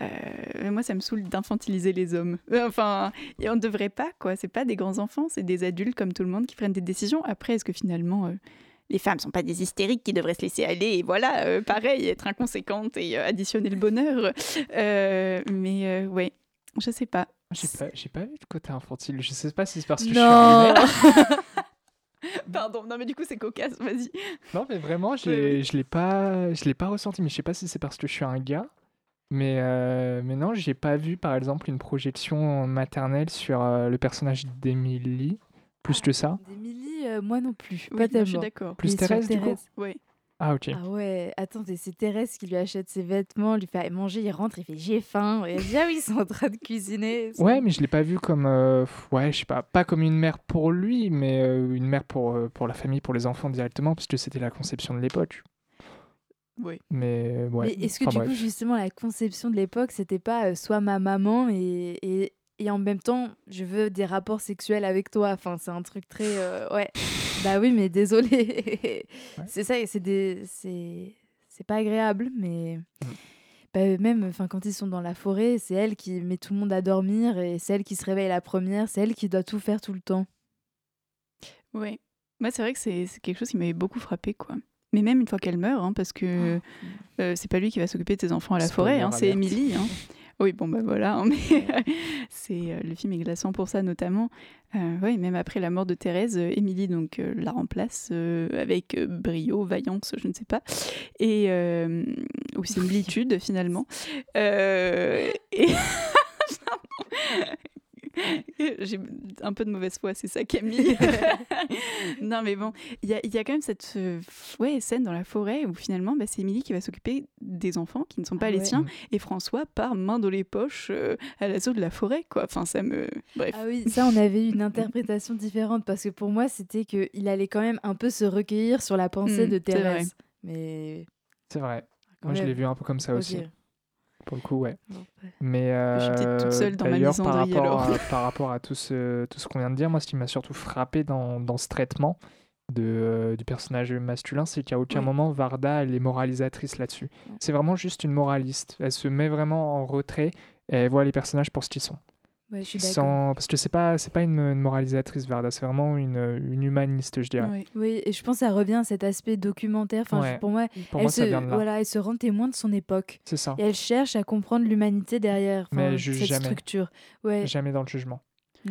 [SPEAKER 2] euh, moi, ça me saoule d'infantiliser les hommes. Enfin, et on ne devrait pas, quoi. C'est pas des grands enfants, c'est des adultes comme tout le monde qui prennent des décisions. Après, est-ce que finalement, euh, les femmes sont pas des hystériques qui devraient se laisser aller et voilà, euh, pareil, être inconséquentes et euh, additionner le bonheur Euh, Mais euh, ouais, je sais pas.
[SPEAKER 4] J'ai pas, j'ai pas vu de côté infantile. Je sais pas si c'est parce que je suis.
[SPEAKER 2] Pardon, non mais du coup c'est cocasse, vas-y.
[SPEAKER 4] Non, mais vraiment, j'ai- je l'ai pas, je l'ai pas ressenti. Mais je sais pas si c'est parce que je suis un gars. Mais, euh, mais non, j'ai pas vu, par exemple, une projection maternelle sur euh, le personnage d'Emily. Plus que ça.
[SPEAKER 1] Euh, moi non plus.
[SPEAKER 2] Oui,
[SPEAKER 1] pas
[SPEAKER 2] non, je suis
[SPEAKER 1] tellement.
[SPEAKER 2] d'accord.
[SPEAKER 4] Plus Thérèse, du coup
[SPEAKER 1] Thérèse.
[SPEAKER 2] Ouais.
[SPEAKER 4] Ah, ok.
[SPEAKER 1] Ah ouais, attendez, c'est Thérèse qui lui achète ses vêtements, lui fait manger, il rentre, il fait j'ai faim. Et elle dit ah oui, ils sont en train de cuisiner.
[SPEAKER 4] Ouais, mais je l'ai pas vu comme, euh, ouais, je sais pas, pas comme une mère pour lui, mais euh, une mère pour, euh, pour la famille, pour les enfants directement, parce que c'était la conception de l'époque.
[SPEAKER 2] Oui.
[SPEAKER 4] Mais ouais.
[SPEAKER 1] Mais est-ce que
[SPEAKER 4] enfin,
[SPEAKER 1] du
[SPEAKER 4] bref.
[SPEAKER 1] coup, justement, la conception de l'époque, c'était pas euh, soit ma maman et, et, et en même temps, je veux des rapports sexuels avec toi Enfin, c'est un truc très. euh, ouais. Bah oui, mais désolé. C'est ça, c'est des. C'est. C'est pas agréable, mais. Bah, même enfin, quand ils sont dans la forêt, c'est elle qui met tout le monde à dormir et c'est elle qui se réveille la première, c'est elle qui doit tout faire tout le temps.
[SPEAKER 2] Ouais. Moi, c'est vrai que c'est c'est quelque chose qui m'avait beaucoup frappé, quoi. Mais même une fois qu'elle meurt, hein, parce que euh, c'est pas lui qui va s'occuper de ses enfants à la forêt, hein, c'est. Émilie. hein. Oui, bon, bah voilà. hein, mais c'est euh, le film est glaçant pour ça, notamment. Euh, ouais, même après la mort de Thérèse, euh, Émilie donc euh, la remplace euh, avec euh, brio, vaillance, je ne sais pas, et euh, ou similitude finalement. Euh, et J'ai un peu de mauvaise foi, c'est ça, Camille. non, mais bon, il y a, il y a quand même cette euh, ouais, scène dans la forêt où finalement, bah, c'est Émilie qui va s'occuper des enfants qui ne sont pas
[SPEAKER 1] Ah
[SPEAKER 2] les
[SPEAKER 1] ouais.
[SPEAKER 2] siens, et François part main dans les poches euh, à l'assaut de la forêt, quoi. Enfin, ça me. Bref.
[SPEAKER 1] Ah oui, ça on avait eu une interprétation différente parce que pour moi c'était qu'il allait quand même un peu se recueillir sur la pensée
[SPEAKER 2] Mm,
[SPEAKER 1] de
[SPEAKER 2] c'est vrai.
[SPEAKER 1] Thérèse. Mais
[SPEAKER 4] C'est vrai.
[SPEAKER 1] quand
[SPEAKER 4] Moi, je l'ai vu un peu comme ça aussi. Pour le coup, ouais. Mais
[SPEAKER 2] toute
[SPEAKER 4] euh,
[SPEAKER 2] seule dans ma
[SPEAKER 4] par rapport, à, par rapport à tout ce, tout ce qu'on vient de dire, moi, ce qui m'a surtout frappé dans, dans ce traitement de, euh, du personnage masculin, c'est qu'à aucun moment Varda, elle est moralisatrice là-dessus. C'est vraiment juste une moraliste. Elle se met vraiment en retrait et elle voit les personnages pour ce qu'ils sont.
[SPEAKER 1] Ouais, je suis d'accord.
[SPEAKER 4] Sans... Parce que c'est pas, c'est pas une, une moralisatrice, Varda, c'est vraiment une, une humaniste, je dirais.
[SPEAKER 1] Oui, et je pense que ça revient à cet aspect documentaire. Enfin, je- pour moi,
[SPEAKER 4] Pour
[SPEAKER 1] elle
[SPEAKER 4] moi,
[SPEAKER 1] se, voilà, elle se rend témoin de son époque.
[SPEAKER 4] C'est ça.
[SPEAKER 1] Et elle cherche à comprendre l'humanité derrière enfin, cette
[SPEAKER 4] jamais.
[SPEAKER 1] structure. Ouais.
[SPEAKER 4] Jamais dans le jugement.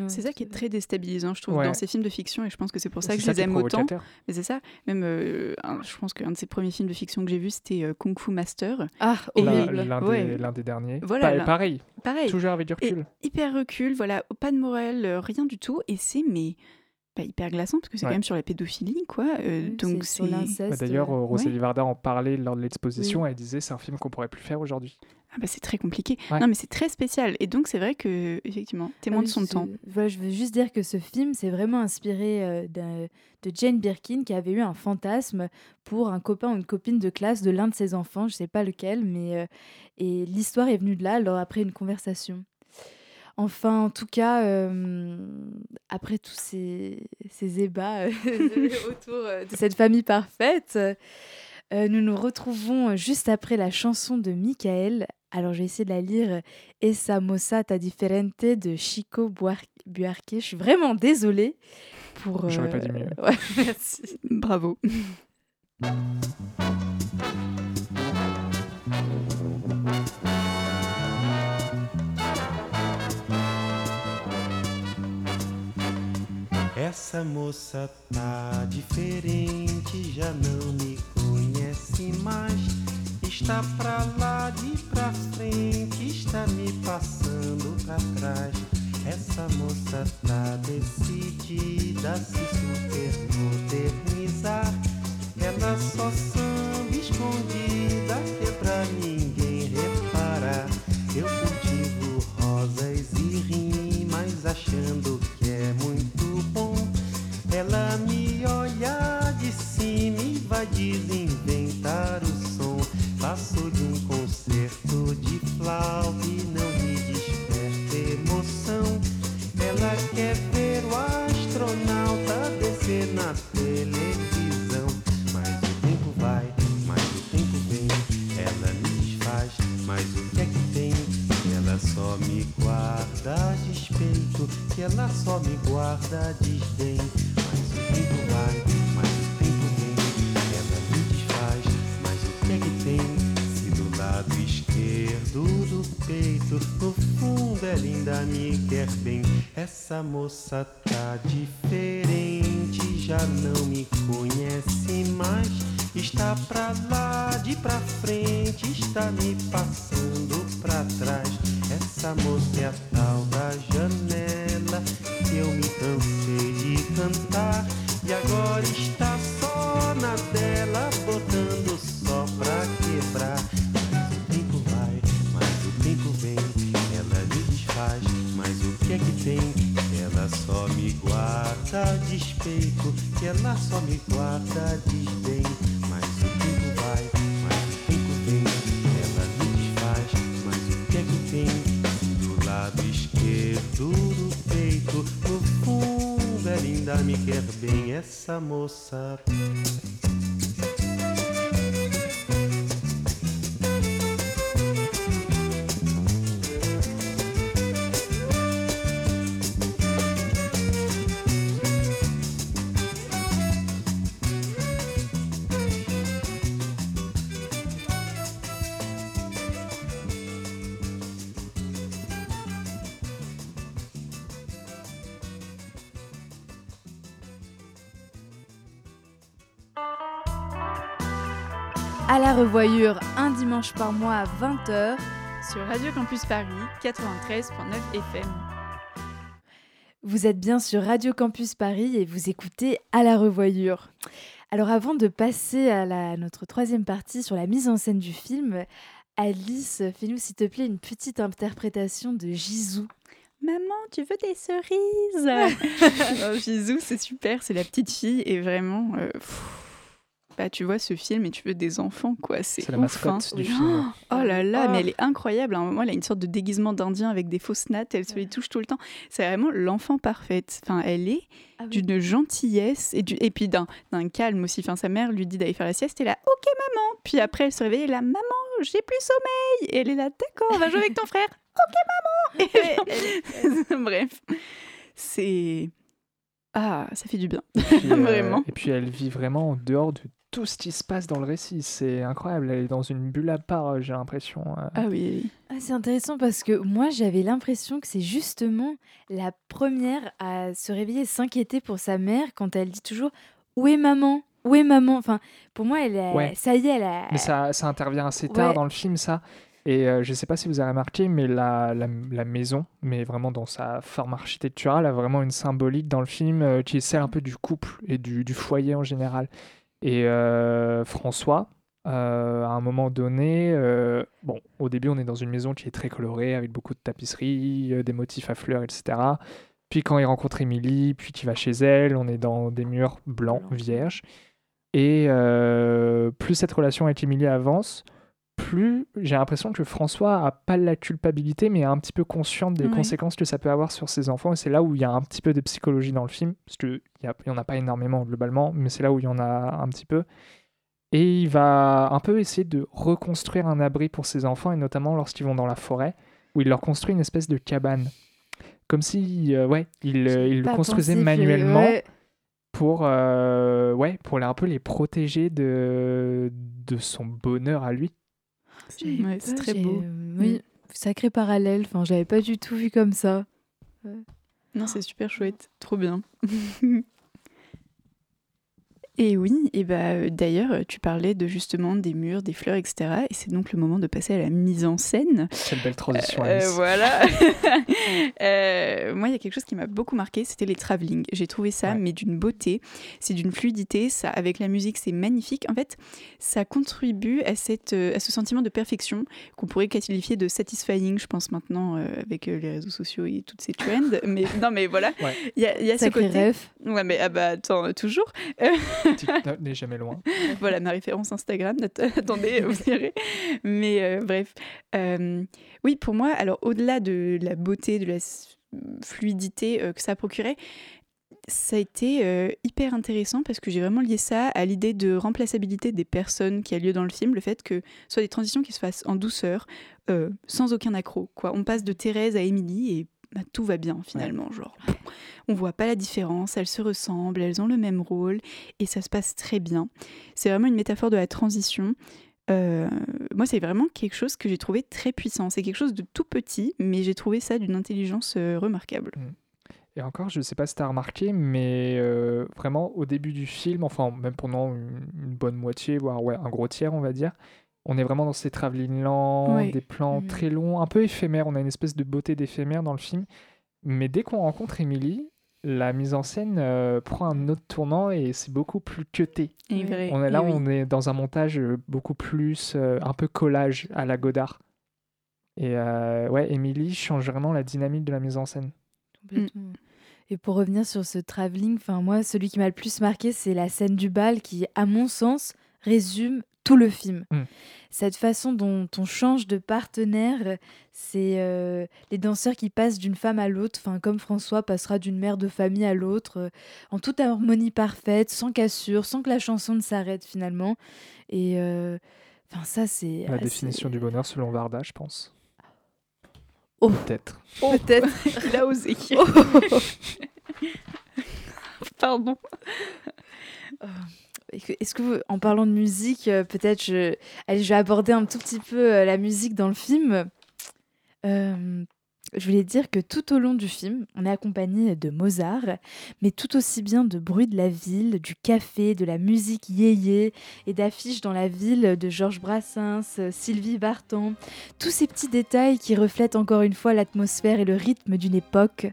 [SPEAKER 2] C'est ça qui est très déstabilisant, je trouve,
[SPEAKER 4] Ouais.
[SPEAKER 2] dans ces films de fiction, et je pense que c'est pour ça que je les aime autant. Mais c'est ça, même, euh, un- je pense qu'un de ses premiers films de fiction que j'ai vu, c'était euh, Kung Fu Master.
[SPEAKER 1] Ah,
[SPEAKER 4] L'un
[SPEAKER 1] horrible.
[SPEAKER 4] l'un
[SPEAKER 2] Ouais.
[SPEAKER 4] des, l'un des derniers.
[SPEAKER 2] Voilà,
[SPEAKER 4] Pa- pareil,
[SPEAKER 2] Pareil,
[SPEAKER 4] toujours avec du
[SPEAKER 2] et
[SPEAKER 4] recul.
[SPEAKER 2] hyper recul, voilà, pas de morale, euh, rien du tout, et c'est mais pas hyper glaçant parce que c'est
[SPEAKER 4] Ouais.
[SPEAKER 2] quand même sur la pédophilie, quoi. euh,
[SPEAKER 1] Oui,
[SPEAKER 2] donc
[SPEAKER 1] c'est
[SPEAKER 4] Bah. D'ailleurs, Rosalie Varda en parlait lors de l'exposition. Elle disait c'est un film qu'on pourrait plus faire aujourd'hui.
[SPEAKER 2] Ah bah, c'est très compliqué.
[SPEAKER 4] Ouais.
[SPEAKER 2] Non, mais c'est très spécial, et donc c'est vrai que effectivement, témoin
[SPEAKER 1] Ah
[SPEAKER 2] de son temps.
[SPEAKER 1] Voilà, je veux juste dire que ce film s'est vraiment inspiré euh, de Jane Birkin qui avait eu un fantasme pour un copain ou une copine de classe de l'un de ses enfants, je sais pas lequel, mais euh, et l'histoire est venue de là, alors après une conversation. Enfin, en tout cas, euh, après tous ces, ces ébats euh, autour de cette famille parfaite, euh, nous nous retrouvons juste après la chanson de Michael. Alors, je vais essayer de la lire. Esa mossata differente de Chico Buar- Buarque. Je suis vraiment désolée pour.
[SPEAKER 4] J'aurais pas
[SPEAKER 1] euh,
[SPEAKER 4] dit mieux.
[SPEAKER 1] ouais, merci.
[SPEAKER 2] Bravo.
[SPEAKER 5] Essa moça tá diferente, já não me conhece mais. Está pra lá de pra frente, está me passando pra trás. Essa moça tá decidida a se supermodernizar. Ela só samba escondida, que é pra ninguém reparar. Eu cultivo rosas e rimas, achando que é muito a despeito, que ela só me guarda desdém. Mas o tempo vai, mas o tempo vem. Ela me desfaz, mas o que é que tem? Se do lado esquerdo do peito, no fundo ela ainda me quer bem. Essa moça tá diferente, já não me conhece mais. Está pra lá, de pra frente, está me passando pra trás. Essa moça é a tal da janela que eu me cansei de cantar. E agora está só na dela, botando só pra quebrar. Mas o tempo vai, mas o tempo vem, ela me desfaz. Mas o que é que tem? Ela só me guarda despeito, ela só me guarda desdém. Mas o tempo vai, do peito, no fundo ela ainda me quer bem, essa moça.
[SPEAKER 1] Revoyure, un dimanche par mois à 20h.
[SPEAKER 2] Sur Radio Campus Paris, 93.9 FM.
[SPEAKER 1] Vous êtes bien sur Radio Campus Paris et vous écoutez À la revoyure. Alors avant de passer à la- notre troisième partie sur la mise en scène du film, Alice, fais-nous s'il te plaît une petite interprétation de Jisoo.
[SPEAKER 2] Maman, tu veux des cerises? Oh, Jisoo, c'est super, c'est la petite fille et vraiment, euh, pff, bah tu vois ce film et tu veux des enfants quoi, c'est
[SPEAKER 4] la
[SPEAKER 2] ouf, hein.
[SPEAKER 4] mascotte du film.
[SPEAKER 2] Oh là là,
[SPEAKER 1] Oh.
[SPEAKER 2] mais elle est incroyable. À un moment, elle a une sorte de déguisement d'Indien avec des fausses nattes. Elle se les touche tout le temps. C'est vraiment l'enfant parfaite. Enfin, elle est
[SPEAKER 1] Ah oui.
[SPEAKER 2] d'une gentillesse et, du... et puis d'un d'un calme aussi. Enfin, sa mère lui dit d'aller faire la sieste. Et là, ok maman. Puis après, elle se réveille. Et là, maman, j'ai plus sommeil. Et elle est là, d'accord, va jouer avec ton frère. Ok maman. Et Bref, c'est ah, ça fait du bien.
[SPEAKER 4] Puis, euh,
[SPEAKER 2] Vraiment.
[SPEAKER 4] Et puis elle vit vraiment en dehors de tout ce qui se passe dans le récit. C'est incroyable. Elle est dans une bulle à part, euh, j'ai l'impression. euh.
[SPEAKER 2] Ah oui.
[SPEAKER 1] Ah, c'est intéressant parce que moi, j'avais l'impression que c'est justement la première à se réveiller et s'inquiéter pour sa mère quand elle dit toujours Où est maman? Où est maman? Enfin, pour moi, elle
[SPEAKER 4] Ouais.
[SPEAKER 1] ça y est, elle a.
[SPEAKER 4] Mais ça, ça intervient assez tard
[SPEAKER 1] Ouais.
[SPEAKER 4] dans le film, ça. Et euh, je ne sais pas si vous avez remarqué, mais la, la, la maison, mais vraiment dans sa forme architecturale, a vraiment une symbolique dans le film euh, qui est celle un peu du couple et du, du foyer en général. Et euh, François, euh, à un moment donné, euh, bon, au début, on est dans une maison qui est très colorée, avec beaucoup de tapisseries, euh, des motifs à fleurs, etc. Puis quand il rencontre Émilie, puis qu'il va chez elle, on est dans des murs blancs,
[SPEAKER 1] Blanc.
[SPEAKER 4] vierges. Et plus cette relation avec Émilie avance, plus j'ai l'impression que François a pas la culpabilité, mais est un petit peu consciente des conséquences que ça peut avoir sur ses enfants. Et c'est là où il y a un petit peu de psychologie dans le film, parce qu'il n'y en a pas énormément globalement, mais c'est là où il y en a un petit peu. Et il va un peu essayer de reconstruire un abri pour ses enfants, et notamment lorsqu'ils vont dans la forêt, où il leur construit une espèce de cabane. Comme si, euh, ouais, il, euh, il le construisait
[SPEAKER 1] que-
[SPEAKER 4] manuellement
[SPEAKER 1] ouais.
[SPEAKER 4] pour, euh, ouais, pour un peu les protéger de, de son bonheur à lui.
[SPEAKER 2] Ouais, c'est très beau.
[SPEAKER 1] Oui, sacré parallèle. Enfin, j'avais pas du tout vu comme ça.
[SPEAKER 2] Non, c'est super chouette, trop bien. Et oui, et bah euh, d'ailleurs, tu parlais de justement des murs, des fleurs, etc. Et c'est donc le moment de passer à la mise en scène.
[SPEAKER 4] Quelle belle transition,
[SPEAKER 2] Euh,
[SPEAKER 4] Alice.
[SPEAKER 2] voilà. Euh, moi, il y a quelque chose qui m'a beaucoup marqué, c'était les travelling. J'ai trouvé ça,
[SPEAKER 4] Ouais.
[SPEAKER 2] mais d'une beauté, c'est d'une fluidité. Ça, avec la musique, c'est magnifique. En fait, ça contribue à cette, euh, à ce sentiment de perfection qu'on pourrait qualifier de satisfying, je pense maintenant euh, avec les réseaux sociaux et toutes ces trends. mais non, mais voilà, il
[SPEAKER 4] Ouais.
[SPEAKER 2] y a, il y a ce côté.
[SPEAKER 1] rêve.
[SPEAKER 2] Ouais, mais ah bah attends, euh, toujours.
[SPEAKER 4] TikTok n'est jamais loin.
[SPEAKER 2] voilà ma référence Instagram. Att- Attendez, vous verrez. Mais euh, bref, Euh, oui, pour moi, alors au-delà de la beauté, de la fluidité euh, que ça procurait, ça a été euh, hyper intéressant parce que j'ai vraiment lié ça à l'idée de remplaçabilité des personnes qui a lieu dans le film, le fait que ce soit des transitions qui se fassent en douceur, euh, sans aucun accroc. Quoi. On passe de Thérèse à Émilie et bah, tout va bien finalement. Genre, on voit pas la différence, elles se ressemblent, elles ont le même rôle et ça se passe très bien. C'est vraiment une métaphore de la transition. Euh, moi, c'est vraiment quelque chose que j'ai trouvé très puissant. C'est quelque chose de tout petit, mais j'ai trouvé ça d'une intelligence euh, remarquable.
[SPEAKER 4] Et encore, je ne sais pas si tu as remarqué, mais euh, vraiment au début du film, enfin même pendant une, une bonne moitié, voire ouais, un gros tiers, on va dire, on est vraiment dans ces travelling lents, des plans
[SPEAKER 1] Mhm.
[SPEAKER 4] très longs, un peu éphémères. On a une espèce de beauté d'éphémère dans le film. Mais dès qu'on rencontre Emily, la mise en scène euh, prend un autre tournant et c'est beaucoup plus cuté. On est là,
[SPEAKER 2] oui.
[SPEAKER 4] on est dans un montage euh, beaucoup plus, euh, un peu collage à la Godard. Et euh, ouais, Emily change vraiment la dynamique de la mise en scène.
[SPEAKER 1] Complètement. Et pour revenir sur ce travelling, enfin moi, celui qui m'a le plus marqué, c'est la scène du bal qui, à mon sens, résume tout le film.
[SPEAKER 4] Mm.
[SPEAKER 1] Cette façon dont on change de partenaire, c'est euh, les danseurs qui passent d'une femme à l'autre, enfin comme François passera d'une mère de famille à l'autre, euh, en toute harmonie parfaite, sans cassure, sans que la chanson ne s'arrête finalement. Et euh, enfin ça c'est
[SPEAKER 4] La
[SPEAKER 1] assez-
[SPEAKER 4] définition du bonheur selon Varda, je pense.
[SPEAKER 1] Oh.
[SPEAKER 4] Peut-être.
[SPEAKER 1] peut-être.
[SPEAKER 2] Il a osé. Pardon.
[SPEAKER 1] Est-ce que, vous- en parlant de musique, euh, peut-être je, je vais aborder un tout petit peu euh, la musique dans le film. Euh, je voulais dire que tout au long du film, on est accompagné de Mozart, mais tout aussi bien de bruit de la ville, du café, de la musique yéyé et d'affiches dans la ville de Georges Brassens, Sylvie Vartan. Tous ces petits détails qui reflètent encore une fois l'atmosphère et le rythme d'une époque.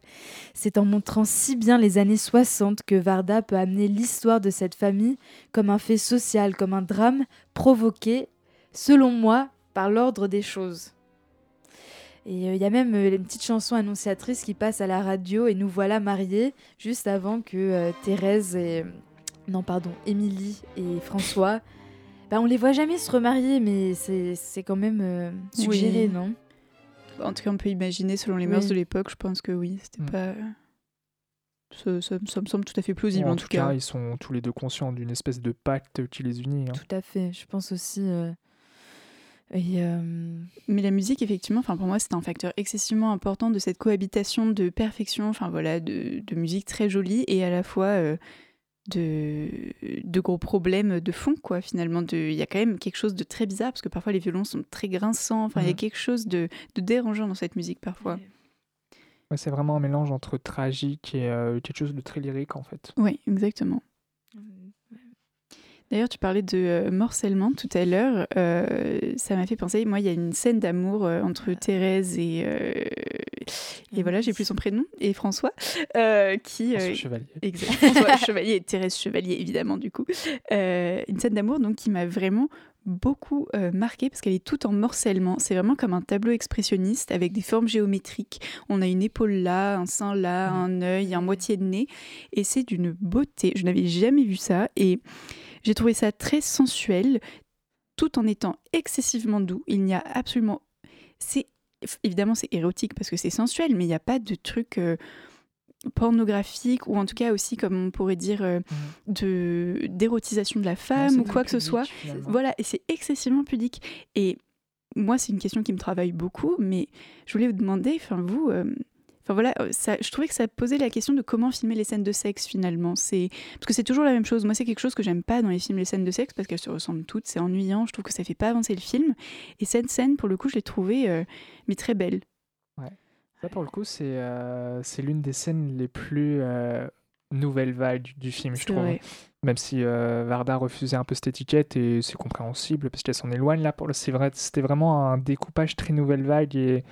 [SPEAKER 1] C'est en montrant si bien les années 60 que Varda peut amener l'histoire de cette famille comme un fait social, comme un drame provoqué, selon moi, par l'ordre des choses. Et euh, il y a même euh, une petite chanson annonciatrice qui passe à la radio et nous voilà mariés juste avant que euh, Thérèse et... Non, pardon, Émilie et François... Bah, on les voit jamais se remarier, mais c'est c'est quand même euh, suggéré,
[SPEAKER 2] Oui.
[SPEAKER 1] non?
[SPEAKER 2] En tout cas, on peut imaginer, selon les mœurs
[SPEAKER 1] Oui.
[SPEAKER 2] de l'époque, je pense que oui, c'était
[SPEAKER 4] Mm.
[SPEAKER 2] pas. Ça, ça- ça me semble tout à fait plausible,
[SPEAKER 4] en,
[SPEAKER 2] en,
[SPEAKER 4] tout cas, ils sont tous les deux conscients d'une espèce de pacte qui les unit. hein.
[SPEAKER 1] Tout à fait, je pense aussi... euh, Et, euh,
[SPEAKER 2] Mais la musique, effectivement, enfin pour moi, c'était un facteur excessivement important de cette cohabitation de perfection, enfin voilà, de, de musique très jolie et à la fois euh, de, de gros problèmes de fond, quoi, finalement. Il y a quand même quelque chose de très bizarre, parce que parfois les violons sont très grinçants. Enfin, il y a
[SPEAKER 4] Mhm.
[SPEAKER 2] quelque chose de, de dérangeant dans cette musique, parfois.
[SPEAKER 4] Ouais, c'est vraiment un mélange entre tragique et euh, quelque chose de très lyrique en fait.
[SPEAKER 2] Oui, exactement. D'ailleurs, tu parlais de euh, morcellement tout à l'heure. Euh, ça m'a fait penser, moi, il y a une scène d'amour euh, entre Thérèse et... euh, et voilà, j'ai plus son prénom, et François, euh, qui...
[SPEAKER 4] François
[SPEAKER 2] euh,
[SPEAKER 4] Chevalier.
[SPEAKER 2] Exact. François Chevalier et Thérèse Chevalier, évidemment, du coup. Euh, une scène d'amour donc qui m'a vraiment beaucoup euh, marqué parce qu'elle est toute en morcellement. C'est vraiment comme un tableau expressionniste avec des formes géométriques. On a une épaule là, un sein là, un œil, un moitié de nez. Et c'est d'une beauté. Je n'avais jamais vu ça. Et j'ai trouvé ça très sensuel tout en étant excessivement doux. Il n'y a absolument... C'est Évidemment, c'est érotique parce que c'est sensuel, mais il n'y a pas de truc... euh, pornographique ou en tout cas aussi comme on pourrait dire euh, de d'érotisation de la
[SPEAKER 4] Ouais,
[SPEAKER 2] femme ou quoi que ce soit
[SPEAKER 4] finalement.
[SPEAKER 2] voilà et c'est excessivement pudique et moi c'est une question qui me travaille beaucoup mais je voulais vous demander enfin vous euh, Enfin voilà, euh, ça, je trouvais que ça posait la question de comment filmer les scènes de sexe finalement. C'est parce que c'est toujours la même chose. Moi, c'est quelque chose que j'aime pas dans les films les scènes de sexe parce qu'elles se ressemblent toutes. C'est ennuyant. Je trouve que ça fait pas avancer le film. Et cette scène, pour le coup, je l'ai trouvée euh, mais très belle.
[SPEAKER 4] Ça, pour le coup, c'est euh, l'une des scènes les plus euh, nouvelles vagues du, du film, je trouve.
[SPEAKER 2] vrai.
[SPEAKER 4] Même si euh, Varda refusait un peu cette étiquette, et c'est compréhensible, parce qu'elle s'en éloigne là. Pour vrai, C'était vraiment un découpage très nouvelle vague, et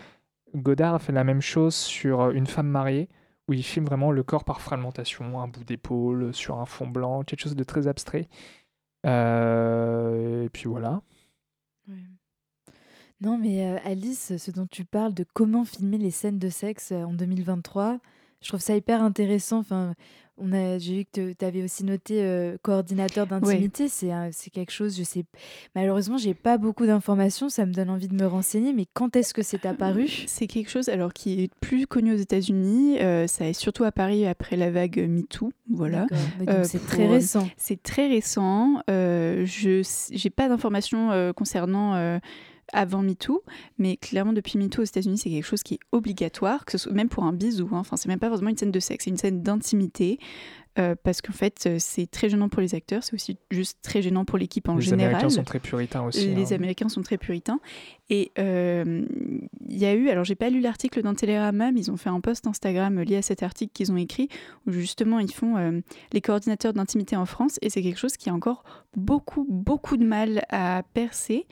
[SPEAKER 4] Godard a fait la même chose sur Une femme mariée, où il filme vraiment le corps par fragmentation, un bout d'épaule sur un fond blanc, quelque chose de très abstrait. Euh, et puis voilà.
[SPEAKER 1] Non, mais euh, Alice, ce dont tu parles de comment filmer les scènes de sexe euh, en 2023, je trouve ça hyper intéressant. Enfin, on a, j'ai vu que tu avais aussi noté euh, coordinateur d'intimité. C'est c'est quelque chose, je sais. Malheureusement, j'ai pas beaucoup d'informations. Ça me donne envie de me renseigner. Mais quand est-ce que c'est apparu?
[SPEAKER 2] C'est quelque chose alors qui est plus connu aux États-Unis. euh, ça est surtout apparu après la vague MeToo. Voilà. Euh,
[SPEAKER 1] c'est très récent.
[SPEAKER 2] C'est très récent. je j'ai pas d'informations concernant avant MeToo, mais clairement depuis MeToo aux États-Unis, c'est quelque chose qui est obligatoire, que ce soit même pour un bisou. Hein. Enfin, c'est même pas forcément une scène de sexe, c'est une scène d'intimité. euh, parce qu'en fait, euh, c'est très gênant pour les acteurs, c'est aussi juste très gênant pour l'équipe en
[SPEAKER 4] les
[SPEAKER 2] général.
[SPEAKER 4] Américains sont très puritains aussi.
[SPEAKER 2] Les
[SPEAKER 4] hein.
[SPEAKER 2] Américains sont très puritains. Et euh, il y a eu, alors j'ai pas lu l'article dans Télérama, mais ils ont fait un post Instagram lié à cet article qu'ils ont écrit, où justement ils font euh, les coordinateurs d'intimité en France, et c'est quelque chose qui a encore beaucoup, beaucoup de mal à percer,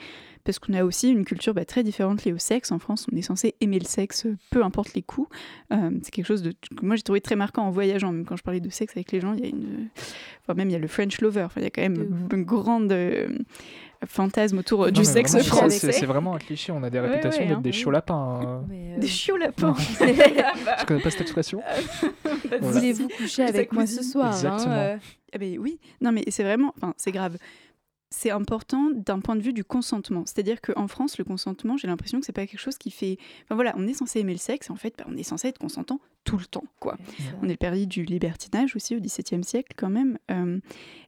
[SPEAKER 2] parce qu'on a aussi une culture bah, très différente liée au sexe. En France, on est censé aimer le sexe, peu importe les coups. Euh, c'est quelque chose de, que moi j'ai trouvé très marquant en voyageant, même quand je parlais de sexe avec les gens, il y a une... Enfin, même il y a le French lover, enfin, il y a quand même une grande... euh, fantasme autour
[SPEAKER 4] Non,
[SPEAKER 2] du sexe français.
[SPEAKER 4] C'est c'est vraiment un cliché. On a des réputations
[SPEAKER 2] ouais,
[SPEAKER 4] d'être
[SPEAKER 2] hein.
[SPEAKER 4] des chauds lapins. hein.
[SPEAKER 1] Euh,
[SPEAKER 2] Des chiots lapins.
[SPEAKER 4] Tu connais pas cette expression Voilà.
[SPEAKER 1] Voulez-vous coucher avec moi ce soir hein,
[SPEAKER 4] Exactement.
[SPEAKER 1] euh,
[SPEAKER 2] Ah ben oui, non mais c'est vraiment, enfin c'est grave. C'est important d'un point de vue du consentement. C'est-à-dire qu'en France, le consentement, j'ai l'impression que c'est pas quelque chose qui fait. Enfin voilà, on est censé aimer le sexe, et en fait, bah, on est censé être consentant tout le temps, quoi. On est le perdit du libertinage aussi au XVIIe siècle quand même. Euh,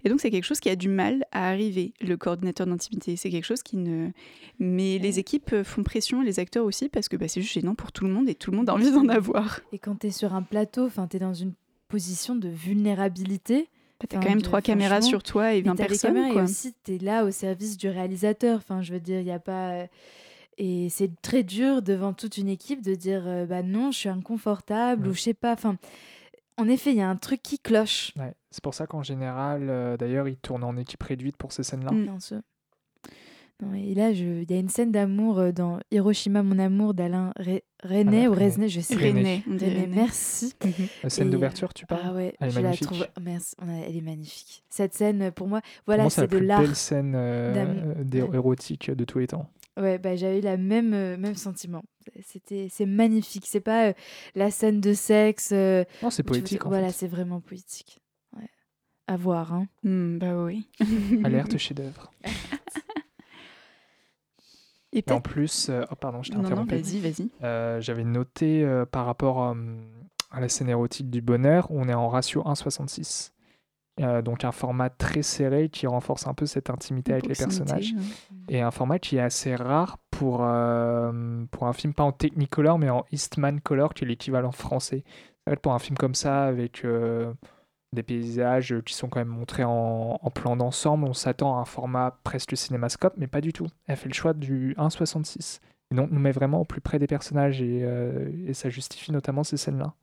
[SPEAKER 2] et donc c'est quelque chose qui a du mal à arriver, le coordinateur d'intimité. C'est quelque chose qui ne... Mais les équipes euh, font pression, les acteurs aussi, parce que bah, c'est juste gênant pour tout le monde et tout le monde a envie d'en avoir.
[SPEAKER 1] Et quand tu es sur un plateau, tu es dans une position de vulnérabilité.
[SPEAKER 2] T'as
[SPEAKER 1] Enfin,
[SPEAKER 2] quand même trois caméras sur toi et
[SPEAKER 1] Et
[SPEAKER 2] 20
[SPEAKER 1] t'as les
[SPEAKER 2] personnes. quoi.
[SPEAKER 1] et aussi tu es là au service du réalisateur. Enfin, je veux dire, il n'y a pas. Et c'est très dur devant toute une équipe de dire euh, bah non, je suis inconfortable
[SPEAKER 4] Ouais.
[SPEAKER 1] ou je sais pas. Enfin, en effet, il y a un truc qui cloche.
[SPEAKER 4] Ouais. C'est pour ça qu'en général, euh, d'ailleurs, ils tournent en équipe réduite pour ces scènes-là.
[SPEAKER 2] Mm.
[SPEAKER 1] Non, et là, je- il y a une scène d'amour euh, dans Hiroshima, mon amour d'Alain Re- René
[SPEAKER 4] Alain
[SPEAKER 1] ou
[SPEAKER 4] René.
[SPEAKER 1] Resnay, je sais.
[SPEAKER 4] René.
[SPEAKER 1] Merci.
[SPEAKER 4] La scène d'ouverture, tu parles?
[SPEAKER 1] Ah ouais,
[SPEAKER 4] Elle est
[SPEAKER 1] je la
[SPEAKER 4] magnifique.
[SPEAKER 1] trouve. Merci, on a- elle est magnifique. Cette scène, euh, pour moi, voilà,
[SPEAKER 4] c'est la
[SPEAKER 1] c'est de
[SPEAKER 4] plus
[SPEAKER 1] l'art.
[SPEAKER 4] belle scène euh, érotique de tous les temps.
[SPEAKER 1] Ouais, bah, j'avais la même, euh, même sentiment. C'était, c'est magnifique. C'est pas euh, la scène de sexe. euh,
[SPEAKER 4] Non, c'est
[SPEAKER 1] vois,
[SPEAKER 4] poétique en
[SPEAKER 1] Voilà, c'est vraiment poétique. Ouais. À voir. Hein.
[SPEAKER 2] Hmm, bah oui.
[SPEAKER 4] Alerte chef-d'œuvre.
[SPEAKER 2] Et
[SPEAKER 4] Et en plus, euh, oh, pardon, je t'ai interrompu.
[SPEAKER 2] vas-y, vas-y.
[SPEAKER 4] Euh, J'avais noté euh, par rapport à la scène érotique du bonheur, on est en ratio 1,66. Euh, donc un format très serré qui renforce un peu cette intimité avec les personnages.
[SPEAKER 2] hein.
[SPEAKER 4] Et un format qui est assez rare pour, euh, pour un film, pas en Technicolor, mais en Eastman Color, qui est l'équivalent français. Pour un film comme ça, avec euh, des paysages euh, qui sont quand même montrés en, en plan d'ensemble. On s'attend à un format presque cinémascope, mais pas du tout. Elle fait le choix du 1,66. Et donc, nous met vraiment au plus près des personnages et, euh, et ça justifie notamment ces scènes-là.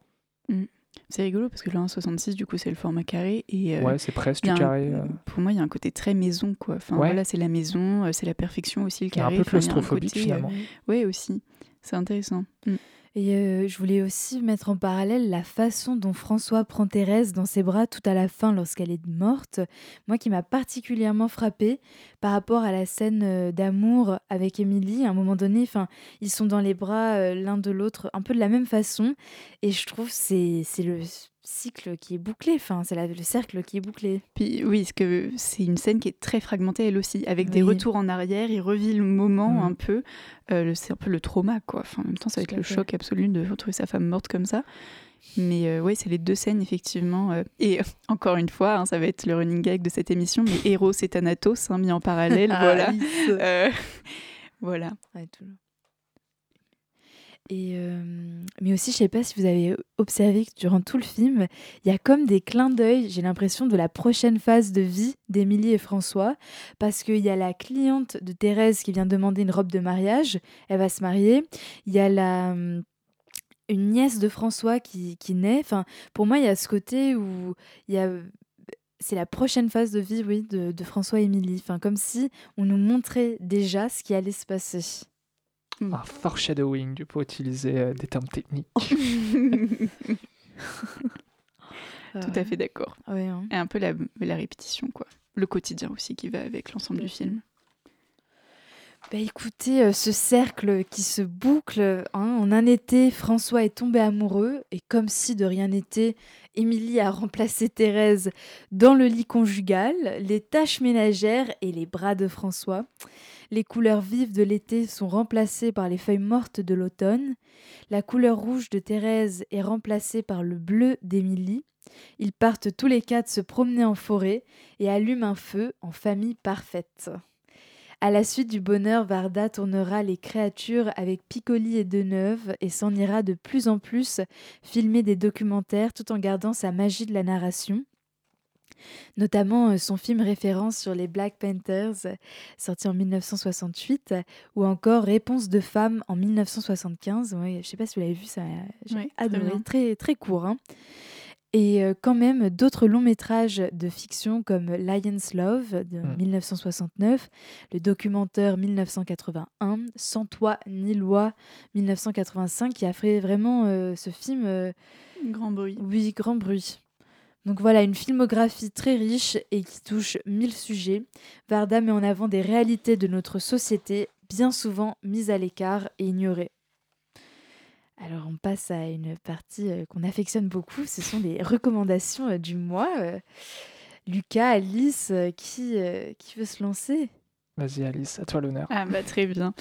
[SPEAKER 2] C'est rigolo parce que le 1,66 du coup c'est le format carré et euh,
[SPEAKER 4] Ouais, c'est presque
[SPEAKER 2] un-
[SPEAKER 4] carré.
[SPEAKER 2] pour moi il y a un côté très maison quoi. Enfin
[SPEAKER 4] Ouais.
[SPEAKER 2] voilà c'est la maison, c'est la perfection aussi le
[SPEAKER 4] Il y a un
[SPEAKER 2] carré.
[SPEAKER 4] peu
[SPEAKER 2] Enfin, il y a un
[SPEAKER 4] claustrophobique,
[SPEAKER 2] côté, euh,
[SPEAKER 4] finalement.
[SPEAKER 2] Ouais aussi, c'est intéressant. Mm.
[SPEAKER 1] Et euh, je voulais aussi mettre en parallèle la façon dont François prend Thérèse dans ses bras tout à la fin lorsqu'elle est morte. Moi qui m'a particulièrement frappée par rapport à la scène euh, d'amour avec Émilie. À un moment donné, enfin, ils sont dans les bras euh, l'un de l'autre un peu de la même façon. Et je trouve c'est c'est le cycle qui est bouclé. Enfin, c'est le cercle qui est bouclé.
[SPEAKER 2] Puis oui, parce que c'est une scène qui est très fragmentée elle aussi, avec des
[SPEAKER 1] Oui.
[SPEAKER 2] retours en arrière, il revit le moment
[SPEAKER 4] Mhm.
[SPEAKER 2] un peu. Euh, c'est un peu le trauma quoi. Enfin, en même temps ça va être le
[SPEAKER 1] fait.
[SPEAKER 2] choc absolu de retrouver sa femme morte comme ça. Mais euh, ouais, c'est les deux scènes effectivement. euh, et euh, encore une fois, hein, ça va être le running gag de cette émission, mais Eros et Thanatos hein, mis en parallèle, voilà. Euh, voilà.
[SPEAKER 1] Ouais, toujours. Euh, mais aussi, je sais pas si vous avez observé que durant tout le film, il y a comme des clins d'œil, j'ai l'impression, de la prochaine phase de vie d'Émilie et François, parce qu'il y a la cliente de Thérèse qui vient demander une robe de mariage, elle va se marier, il y a la hum, une nièce de François qui, qui naît. Enfin, pour moi, il y a ce côté où il y a c'est la prochaine phase de vie, oui, de, de François et Émilie. Enfin, comme si on nous montrait déjà ce qui allait se passer.
[SPEAKER 4] Un foreshadowing pour utiliser euh, des termes techniques.
[SPEAKER 2] Tout à fait d'accord.
[SPEAKER 1] Ouais, hein.
[SPEAKER 2] Et un peu la, la répétition, quoi. Le quotidien aussi qui va avec l'ensemble du
[SPEAKER 1] fait.
[SPEAKER 2] film.
[SPEAKER 1] Bah écoutez, euh, ce cercle qui se boucle, hein, en un été, François est tombé amoureux et comme si de rien n'était, Émilie a remplacé Thérèse dans le lit conjugal, les tâches ménagères et les bras de François. Les couleurs vives de l'été sont remplacées par les feuilles mortes de l'automne. La couleur rouge de Thérèse est remplacée par le bleu d'Émilie. Ils partent tous les quatre se promener en forêt et allument un feu en famille parfaite. À la suite du bonheur, Varda tournera les créatures avec Piccoli et Deneuve et s'en ira de plus en plus filmer des documentaires tout en gardant sa magie de la narration. Notamment euh, son film référence sur les Black Panthers, sorti en 1968, euh, ou encore Réponse de femme en 1975. Ouais, je ne sais pas si vous l'avez vu, ça, j'ai
[SPEAKER 2] Ouais,
[SPEAKER 1] adoré, très, très court. hein. Et euh, quand même d'autres longs métrages de fiction comme Lion's Love de
[SPEAKER 4] Mm.
[SPEAKER 1] 1969, le documentaire 1981, Sans toi ni loi 1985, qui a fait vraiment euh, ce film, euh,
[SPEAKER 2] Grand bruit.
[SPEAKER 1] oui, grand bruit. Donc voilà, une filmographie très riche et qui touche mille sujets. Varda met en avant des réalités de notre société, bien souvent mises à l'écart et ignorées. Alors on passe à une partie euh, qu'on affectionne beaucoup, ce sont les recommandations euh, du mois. Euh, Lucas, Alice, qui, qui veut se lancer?
[SPEAKER 4] Vas-y Alice, à toi l'honneur.
[SPEAKER 2] Ah bah très bien.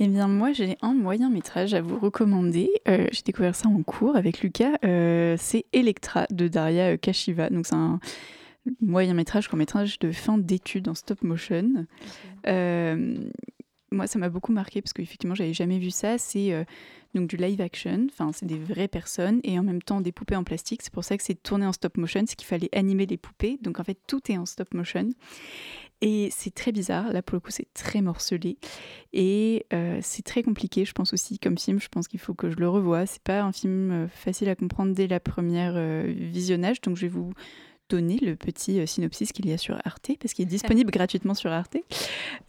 [SPEAKER 2] Eh bien moi j'ai un moyen métrage à vous recommander. Euh, j'ai découvert ça en cours avec Lucas. Euh, c'est Electra de Daria euh, Kashiva. Donc c'est un moyen métrage, court métrage de fin d'études en stop motion. Euh, moi ça m'a beaucoup marqué parce qu'effectivement j'avais jamais vu ça. C'est euh, donc du live action. Enfin c'est des vraies personnes et en même temps des poupées en plastique. C'est pour ça que c'est tourné en stop motion, c'est qu'il fallait animer les poupées. Donc en fait tout est en stop motion. Et c'est très bizarre, là pour le coup c'est très morcelé. Et euh, c'est très compliqué je pense aussi comme film, je pense qu'il faut que je le revoie. C'est pas un film euh, facile à comprendre dès la première euh, visionnage. Donc je vais vous donner le petit euh, synopsis qu'il y a sur Arte parce qu'il est disponible gratuitement sur Arte.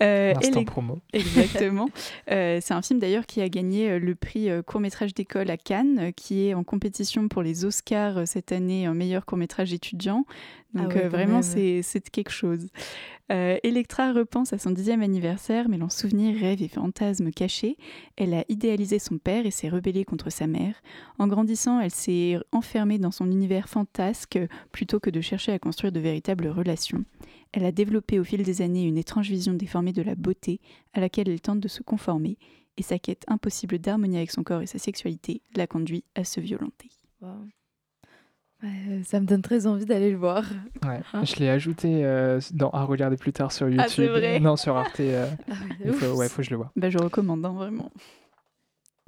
[SPEAKER 2] Euh, et
[SPEAKER 4] Instant
[SPEAKER 2] les-
[SPEAKER 4] promo.
[SPEAKER 2] Exactement. Euh, c'est un film d'ailleurs qui a gagné euh, le prix euh, court-métrage d'école à Cannes, qui est en compétition pour les Oscars cette année en meilleur court-métrage étudiant.
[SPEAKER 1] Ah
[SPEAKER 2] Donc
[SPEAKER 1] ouais,
[SPEAKER 2] euh, vraiment, c'est c'est quelque chose. Euh, Electra repense à son dixième anniversaire, mêlant souvenirs, rêves et fantasmes cachés. Elle a idéalisé son père et s'est rebellée contre sa mère. En grandissant, elle s'est enfermée dans son univers fantasque plutôt que de chercher à construire de véritables relations. Elle a développé au fil des années une étrange vision déformée de la beauté à laquelle elle tente de se conformer, et sa quête impossible d'harmonie avec son corps et sa sexualité la conduit à se violenter.
[SPEAKER 1] Wow. Euh, ça me donne très envie d'aller le voir.
[SPEAKER 4] Ouais.
[SPEAKER 1] Hein
[SPEAKER 4] Je l'ai ajouté euh, dans, à regarder plus tard sur YouTube.
[SPEAKER 2] Ah, vrai
[SPEAKER 4] Non, sur Arte. euh,
[SPEAKER 1] Ah
[SPEAKER 4] il faut, ouais, faut que je le vois.
[SPEAKER 2] Bah, je recommande hein, vraiment.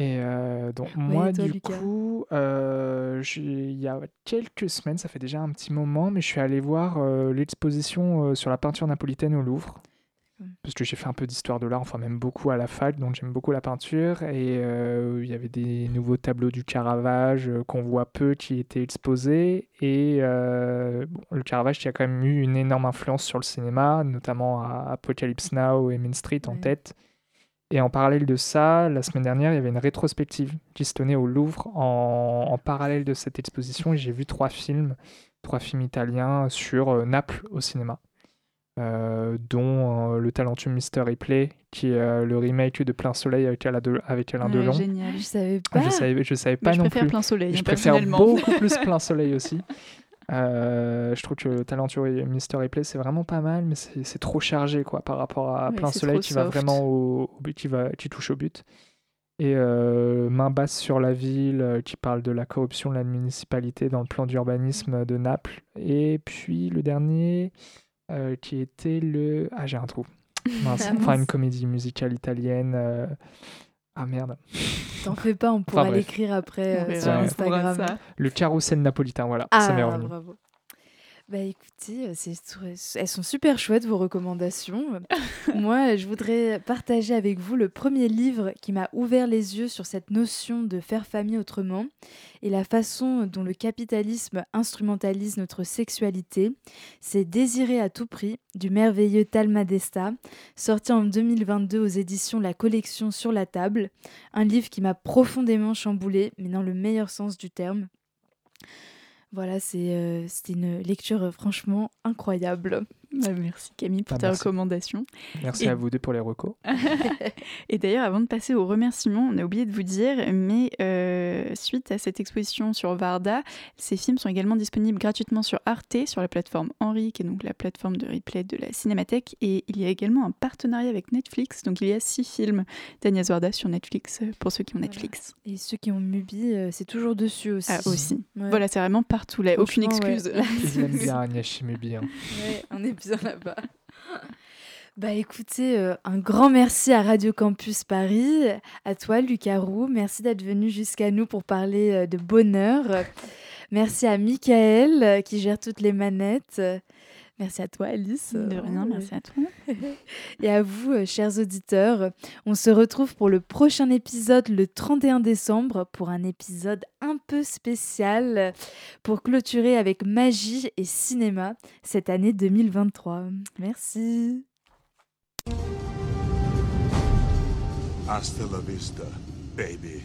[SPEAKER 4] Et euh, donc, moi,
[SPEAKER 1] toi,
[SPEAKER 4] du
[SPEAKER 1] Lucas?
[SPEAKER 4] coup, euh, il y a quelques semaines, ça fait déjà un petit moment, mais je suis allé voir euh, l'exposition euh, sur la peinture napolitaine au Louvre. Parce que j'ai fait un peu d'histoire de l'art, enfin même beaucoup à la fac, donc j'aime beaucoup la peinture. Et euh, il y avait des nouveaux tableaux du Caravage euh, qu'on voit peu qui étaient exposés. Et euh, bon, le Caravage qui a quand même eu une énorme influence sur le cinéma, notamment à Apocalypse Now et Main Street en
[SPEAKER 1] Ouais.
[SPEAKER 4] tête. Et en parallèle de ça, la semaine dernière, il y avait une rétrospective qui se tenait au Louvre en, en parallèle de cette exposition. Et j'ai vu trois films, trois films italiens sur euh, Naples au cinéma, euh, dont euh, le talentueux Mr. Ripley, qui est euh, le remake de Plein Soleil avec Alain, de- avec Alain
[SPEAKER 2] Ouais,
[SPEAKER 4] Delon.
[SPEAKER 2] génial.
[SPEAKER 1] Je savais
[SPEAKER 4] Ah,
[SPEAKER 1] pas.
[SPEAKER 4] Je savais, je savais pas
[SPEAKER 2] je
[SPEAKER 4] non
[SPEAKER 2] préfère
[SPEAKER 4] plus.
[SPEAKER 2] plein soleil,
[SPEAKER 4] Je préfère beaucoup plus Plein Soleil aussi. Euh, je trouve que le talentueux Mr. Ripley, c'est vraiment pas mal, mais c'est trop chargé quoi, par rapport à
[SPEAKER 2] Ouais,
[SPEAKER 4] Plein Soleil qui va vraiment au, au but, qui, va, qui touche au but. Et euh, Main basse sur la ville, euh, qui parle de la corruption de la municipalité dans le plan d'urbanisme de Naples. Et puis le dernier, euh, qui était le. Ah, j'ai un trou. Mince.
[SPEAKER 1] Ah,
[SPEAKER 4] Enfin, une comédie musicale italienne. Ah merde.
[SPEAKER 1] T'en fais pas, on pourra l'écrire après euh, sur Instagram.
[SPEAKER 2] ça.
[SPEAKER 4] Le carrousel napolitain, voilà. ça m'est
[SPEAKER 1] Ah,
[SPEAKER 4] revenu.
[SPEAKER 1] bravo. Bah écoutez, euh, elles sont super chouettes vos recommandations. Moi, je voudrais partager avec vous le premier livre qui m'a ouvert les yeux sur cette notion de faire famille autrement et la façon dont le capitalisme instrumentalise notre sexualité. C'est Désirer à tout prix du merveilleux Talma Desta, sorti en 2022 aux éditions La Collection sur la table. Un livre qui m'a profondément chamboulé, mais dans le meilleur sens du terme. Voilà, c'est euh, une lecture euh, franchement incroyable.
[SPEAKER 2] Bah, merci Camille pour
[SPEAKER 4] Ah,
[SPEAKER 2] ta
[SPEAKER 4] merci.
[SPEAKER 2] recommandation.
[SPEAKER 4] Merci
[SPEAKER 2] Et-
[SPEAKER 4] à vous deux pour les recos.
[SPEAKER 2] Et d'ailleurs, avant de passer aux remerciements, on a oublié de vous dire, mais euh, suite à cette exposition sur Varda, ces films sont également disponibles gratuitement sur Arte, sur la plateforme Henri, qui est donc la plateforme de replay de la Cinémathèque. Et il y a également un partenariat avec Netflix, donc il y a six films d'Agnès Varda sur Netflix, euh, pour ceux qui ont
[SPEAKER 1] Voilà.
[SPEAKER 2] Netflix.
[SPEAKER 1] Et ceux qui ont Mubi, euh, c'est toujours dessus aussi.
[SPEAKER 2] Ah, aussi.
[SPEAKER 1] Ouais.
[SPEAKER 2] Voilà, c'est vraiment partout, là, aucune
[SPEAKER 1] ouais.
[SPEAKER 2] excuse.
[SPEAKER 4] Je l'aime bien, Agnès Chimubi. hein.
[SPEAKER 1] Ouais, on est bien là-bas. Bah écoutez, euh, un grand merci à Radio Campus Paris, à toi Lucas Roux, merci d'être venu jusqu'à nous pour parler euh, de bonheur. Merci à Michael euh, qui gère toutes les manettes. Merci à toi Alice.
[SPEAKER 2] De rien,
[SPEAKER 1] Euh,
[SPEAKER 2] merci à toi.
[SPEAKER 1] Et à vous, euh, chers auditeurs. On se retrouve pour le prochain épisode le 31 décembre pour un épisode un peu spécial pour clôturer avec magie et cinéma cette année 2023. Merci.
[SPEAKER 6] Hasta la vista, baby.